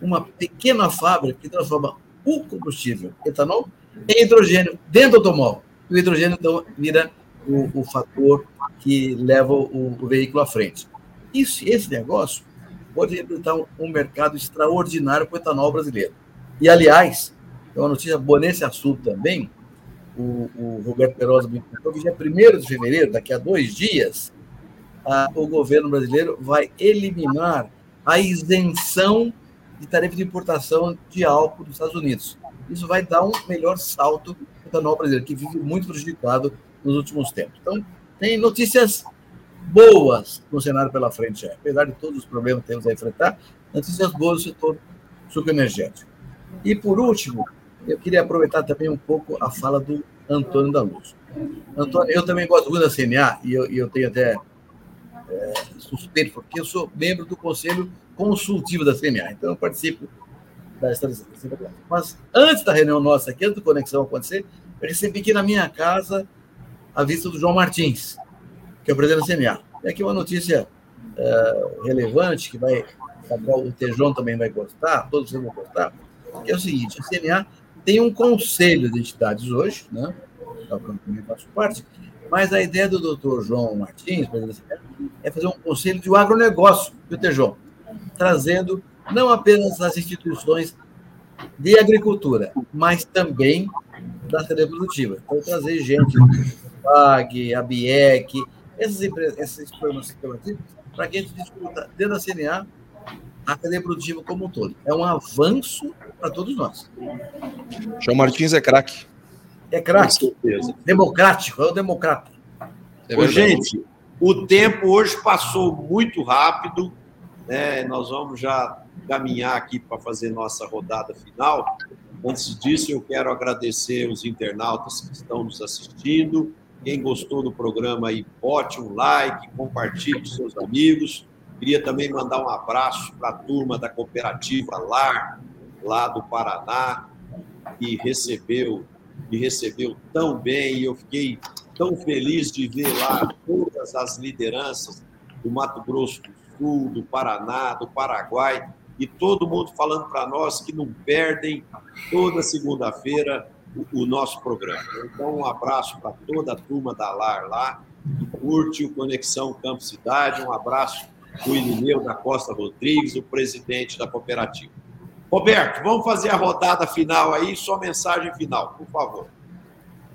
uma pequena fábrica que transforma o combustível etanol em hidrogênio dentro do automóvel. E o hidrogênio, então, vira o, o fator que leva o, o, veículo à frente. Isso, esse negócio pode representar um, um mercado extraordinário para o etanol brasileiro. E, aliás, é uma notícia boa nesse assunto também, o, o Roberto Perosa me contou que dia 1 de fevereiro, daqui a dois dias, a, o governo brasileiro vai eliminar a isenção de tarifa de importação de álcool dos Estados Unidos. Isso vai dar um melhor salto para o etanol brasileiro, que vive muito prejudicado nos últimos tempos. Então, tem notícias boas no cenário pela frente, apesar de todos os problemas que temos a enfrentar, notícias boas no setor sucroenergético. E, por último, eu queria aproveitar também um pouco a fala do Antônio da Luz. Antônio, eu também gosto muito da CNA e eu, eu tenho até é, suspeito, porque eu sou membro do Conselho Consultivo da CNA, então eu participo da estatística. Mas antes da reunião nossa aqui, antes da conexão acontecer, eu recebi aqui na minha casa a vista do João Martins, que é o presidente da CNA. E aqui uma notícia é, relevante, que vai, o Tejon também vai gostar, todos vocês vão gostar, que é o seguinte, a CNA tem um conselho de entidades hoje, né? Qual também faço parte, mas a ideia do doutor João Martins é fazer um conselho de agronegócio, viu, Tejão? Trazendo não apenas as instituições de agricultura, mas também da cadeia produtiva. Então, trazer gente, a BAG, a BIEC, essas empresas, essas empresas para que a gente discuta dentro da CNA a cadeia produtiva como um todo. É um avanço para todos nós. João Martins é craque. É craque. Democrático, é o democrata. É Ô, gente, o tempo hoje passou muito rápido. Né? Nós vamos já caminhar aqui para fazer nossa rodada final. Antes disso, eu quero agradecer os internautas que estão nos assistindo. Quem gostou do programa aí, bote um like, compartilhe com seus amigos. Queria também mandar um abraço para a turma da cooperativa LAR, lá do Paraná, que recebeu, me recebeu tão bem e eu fiquei tão feliz de ver lá todas as lideranças do Mato Grosso do Sul, do Paraná, do Paraguai, e todo mundo falando para nós que não perdem toda segunda-feira o, o, nosso programa. Então, um abraço para toda a turma da LAR lá, que curte o Conexão Campo Cidade, um abraço o Irineu da Costa Rodrigues, o presidente da cooperativa. Roberto, vamos fazer a rodada final aí, sua mensagem final, por favor.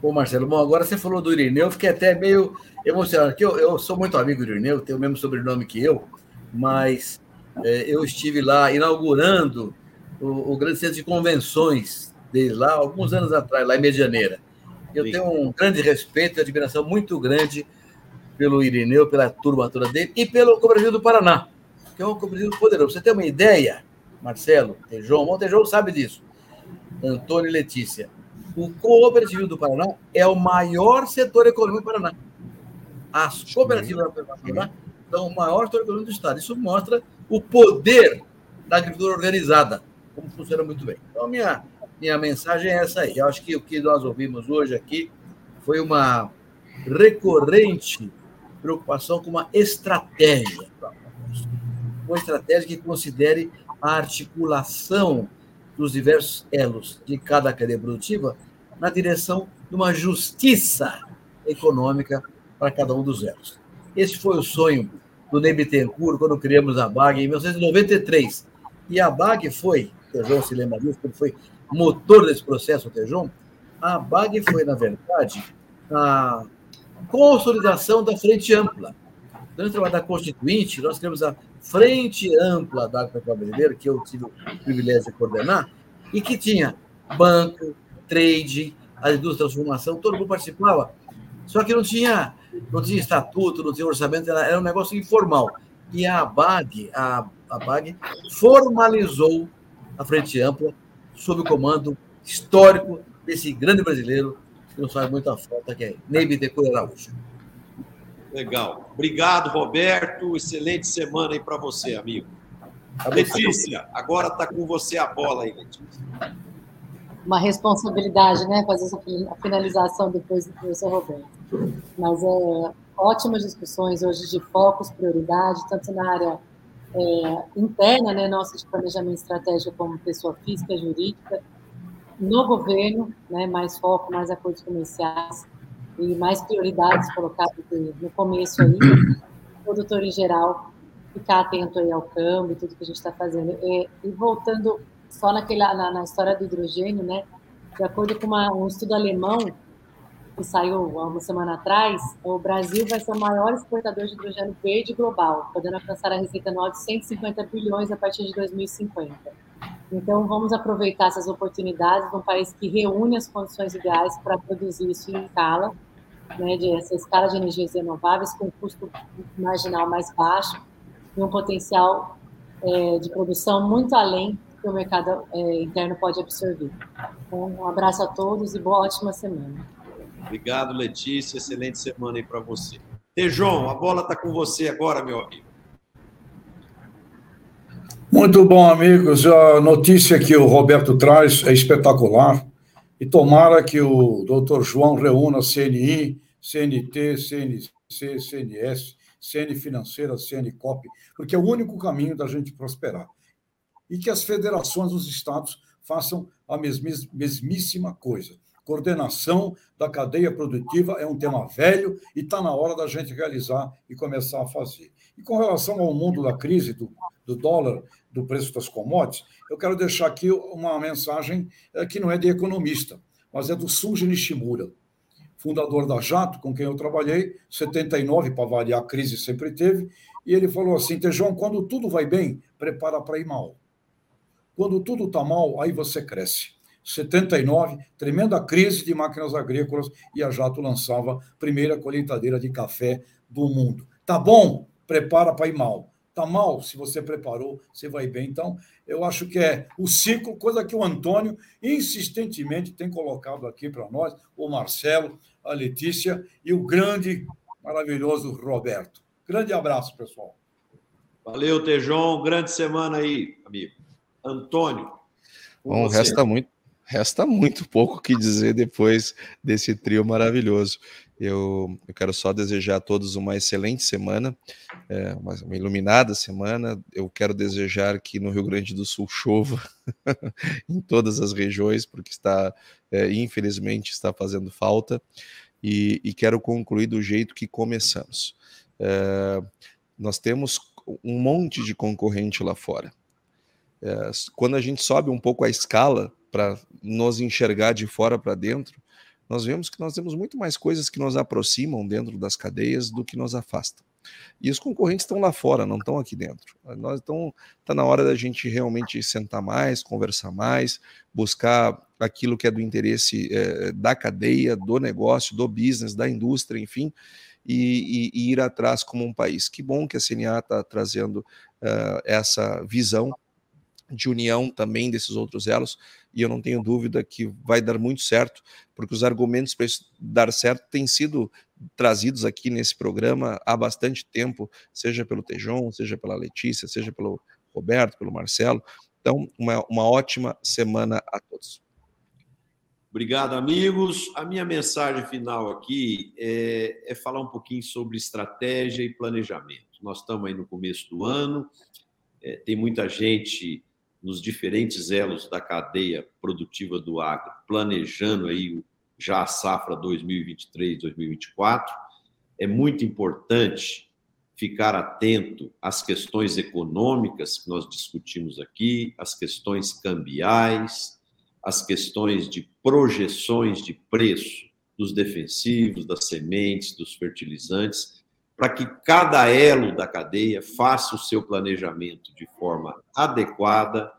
Bom, Marcelo, bom, agora você falou do Irineu, fiquei até meio emocionado, porque eu, eu sou muito amigo do Irineu, tenho o mesmo sobrenome que eu, mas é, eu estive lá inaugurando o, o, grande centro de convenções dele lá, alguns anos atrás, lá em Medianeira. Eu Sim. tenho um grande respeito e admiração muito grande pelo Irineu, pela turma toda dele e pelo Cooperativo do Paraná, que é um cooperativo poderoso. Você tem uma ideia, Marcelo, Tejon, o Tejon sabe disso, Antônio e Letícia. O Cooperativo do Paraná é o maior setor econômico do Paraná. As cooperativas do Paraná são o maior setor econômico do Estado. Isso mostra o poder da agricultura organizada, como funciona muito bem. Então, minha, minha mensagem é essa aí. Eu acho que o que nós ouvimos hoje aqui foi uma recorrente preocupação com uma estratégia. Uma estratégia que considere a articulação dos diversos elos de cada cadeia produtiva na direção de uma justiça econômica para cada um dos elos. Esse foi o sonho do Ney Bittencourt quando criamos a BAG em 1993. E a BAG foi, o Tejon se lembra disso, ele foi motor desse processo, o Tejon, a BAG foi, na verdade, a consolidação da frente ampla. Durante o trabalho da Constituinte, nós temos a frente ampla da agricultura brasileira, que eu tive o privilégio de coordenar, e que tinha banco, trade, a indústria de transformação, todo mundo participava. Só que não tinha, não tinha estatuto, não tinha orçamento, era, um negócio informal. E a BAG, a, BAG formalizou a frente ampla sob o comando histórico desse grande brasileiro que nos faz muita falta, que é Ney Bittencourt Araújo. Legal. Obrigado, Roberto. Excelente semana aí para você, amigo. Letícia, agora está com você a bola aí, Letícia. Uma responsabilidade, né? Fazer essa finalização depois do professor Roberto. Mas é ótimas discussões hoje de focos, prioridade, tanto na área é, interna, né, nossa de planejamento estratégico como pessoa física, jurídica, no governo, né, mais foco, mais acordos comerciais e mais prioridades colocadas no começo aí, o produtor em geral ficar atento aí ao câmbio e tudo que a gente está fazendo. E, e, voltando só naquela, na, na, história do hidrogênio, né, de acordo com uma, um estudo alemão que saiu há uma semana atrás, o Brasil vai ser o maior exportador de hidrogênio verde global, podendo alcançar a receita anual de 150 bilhões a partir de 2050. Então, vamos aproveitar essas oportunidades de um país que reúne as condições ideais para produzir isso em escala, né, de essa escala de energias renováveis com custo marginal mais baixo e um potencial é, de produção muito além que o mercado é, interno pode absorver. Então, um abraço a todos e boa ótima semana. Obrigado, Letícia. Excelente semana aí para você. Tejon, a bola está com você agora, meu amigo. Muito bom, amigos. A notícia que o Roberto traz é espetacular. E tomara que o doutor João reúna CNI, CNT, CNC, CNS, CN Financeira, CNCOP, porque é o único caminho da gente prosperar. E que as federações dos estados façam a mesmíssima coisa. Coordenação da cadeia produtiva é um tema velho e está na hora da gente realizar e começar a fazer. E com relação ao mundo da crise do, do dólar, do preço das commodities, eu quero deixar aqui uma mensagem eh, que não é de economista, mas é do Sunji Nishimura, fundador da Jato, com quem eu trabalhei, 79, para variar, a crise sempre teve, e ele falou assim: Tejão, quando tudo vai bem, prepara para ir mal. Quando tudo está mal, aí você cresce. 79, tremenda crise de máquinas agrícolas e a Jato lançava a primeira colheitadeira de café do mundo. Tá bom? Prepara para ir mal. Tá mal? Se você preparou, você vai bem. Então, eu acho que é o ciclo, coisa que o Antônio insistentemente tem colocado aqui para nós, o Marcelo, a Letícia e o grande, maravilhoso Roberto. Grande abraço, pessoal. Valeu, Tejon. Grande semana aí, amigo. Antônio. Bom, você. resta muito, resta muito pouco que dizer depois desse trio maravilhoso. Eu, eu quero só desejar a todos uma excelente semana, é, uma, uma, iluminada semana. Eu quero desejar que no Rio Grande do Sul chova em todas as regiões, porque está, é, infelizmente, está fazendo falta. E, e, quero concluir do jeito que começamos. É, nós temos um monte de concorrente lá fora. É, quando a gente sobe um pouco a escala para nos enxergar de fora para dentro, nós vemos que nós temos muito mais coisas que nos aproximam dentro das cadeias do que nos afastam. E os concorrentes estão lá fora, não estão aqui dentro. Nós então está na hora da gente realmente sentar mais, conversar mais, buscar aquilo que é do interesse é, da cadeia, do negócio, do business, da indústria, enfim, e, e, e ir atrás como um país. Que bom que a CNA está trazendo uh, essa visão de união também desses outros elos, e eu não tenho dúvida que vai dar muito certo, porque os argumentos para isso dar certo têm sido trazidos aqui nesse programa há bastante tempo, seja pelo Tejon, seja pela Letícia, seja pelo Roberto, pelo Marcelo. Então, uma, uma ótima semana a todos. Obrigado, amigos. A minha mensagem final aqui é, é falar um pouquinho sobre estratégia e planejamento. Nós estamos aí no começo do ano, é, tem muita gente nos diferentes elos da cadeia produtiva do agro, planejando aí já a safra 2023-2024, é muito importante ficar atento às questões econômicas que nós discutimos aqui, às questões cambiais, às questões de projeções de preço dos defensivos, das sementes, dos fertilizantes, para que cada elo da cadeia faça o seu planejamento de forma adequada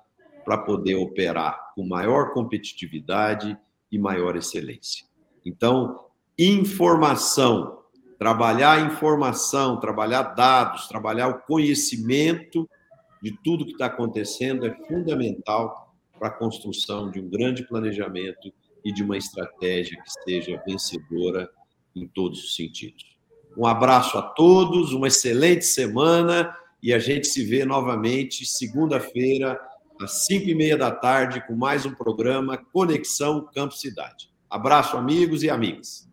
para poder operar com maior competitividade e maior excelência. Então, informação, trabalhar informação, trabalhar dados, trabalhar o conhecimento de tudo que está acontecendo é fundamental para a construção de um grande planejamento e de uma estratégia que seja vencedora em todos os sentidos. Um abraço a todos, uma excelente semana e a gente se vê novamente segunda-feira às 5 e meia da tarde, com mais um programa Conexão Campo Cidade. Abraço, amigos e amigas.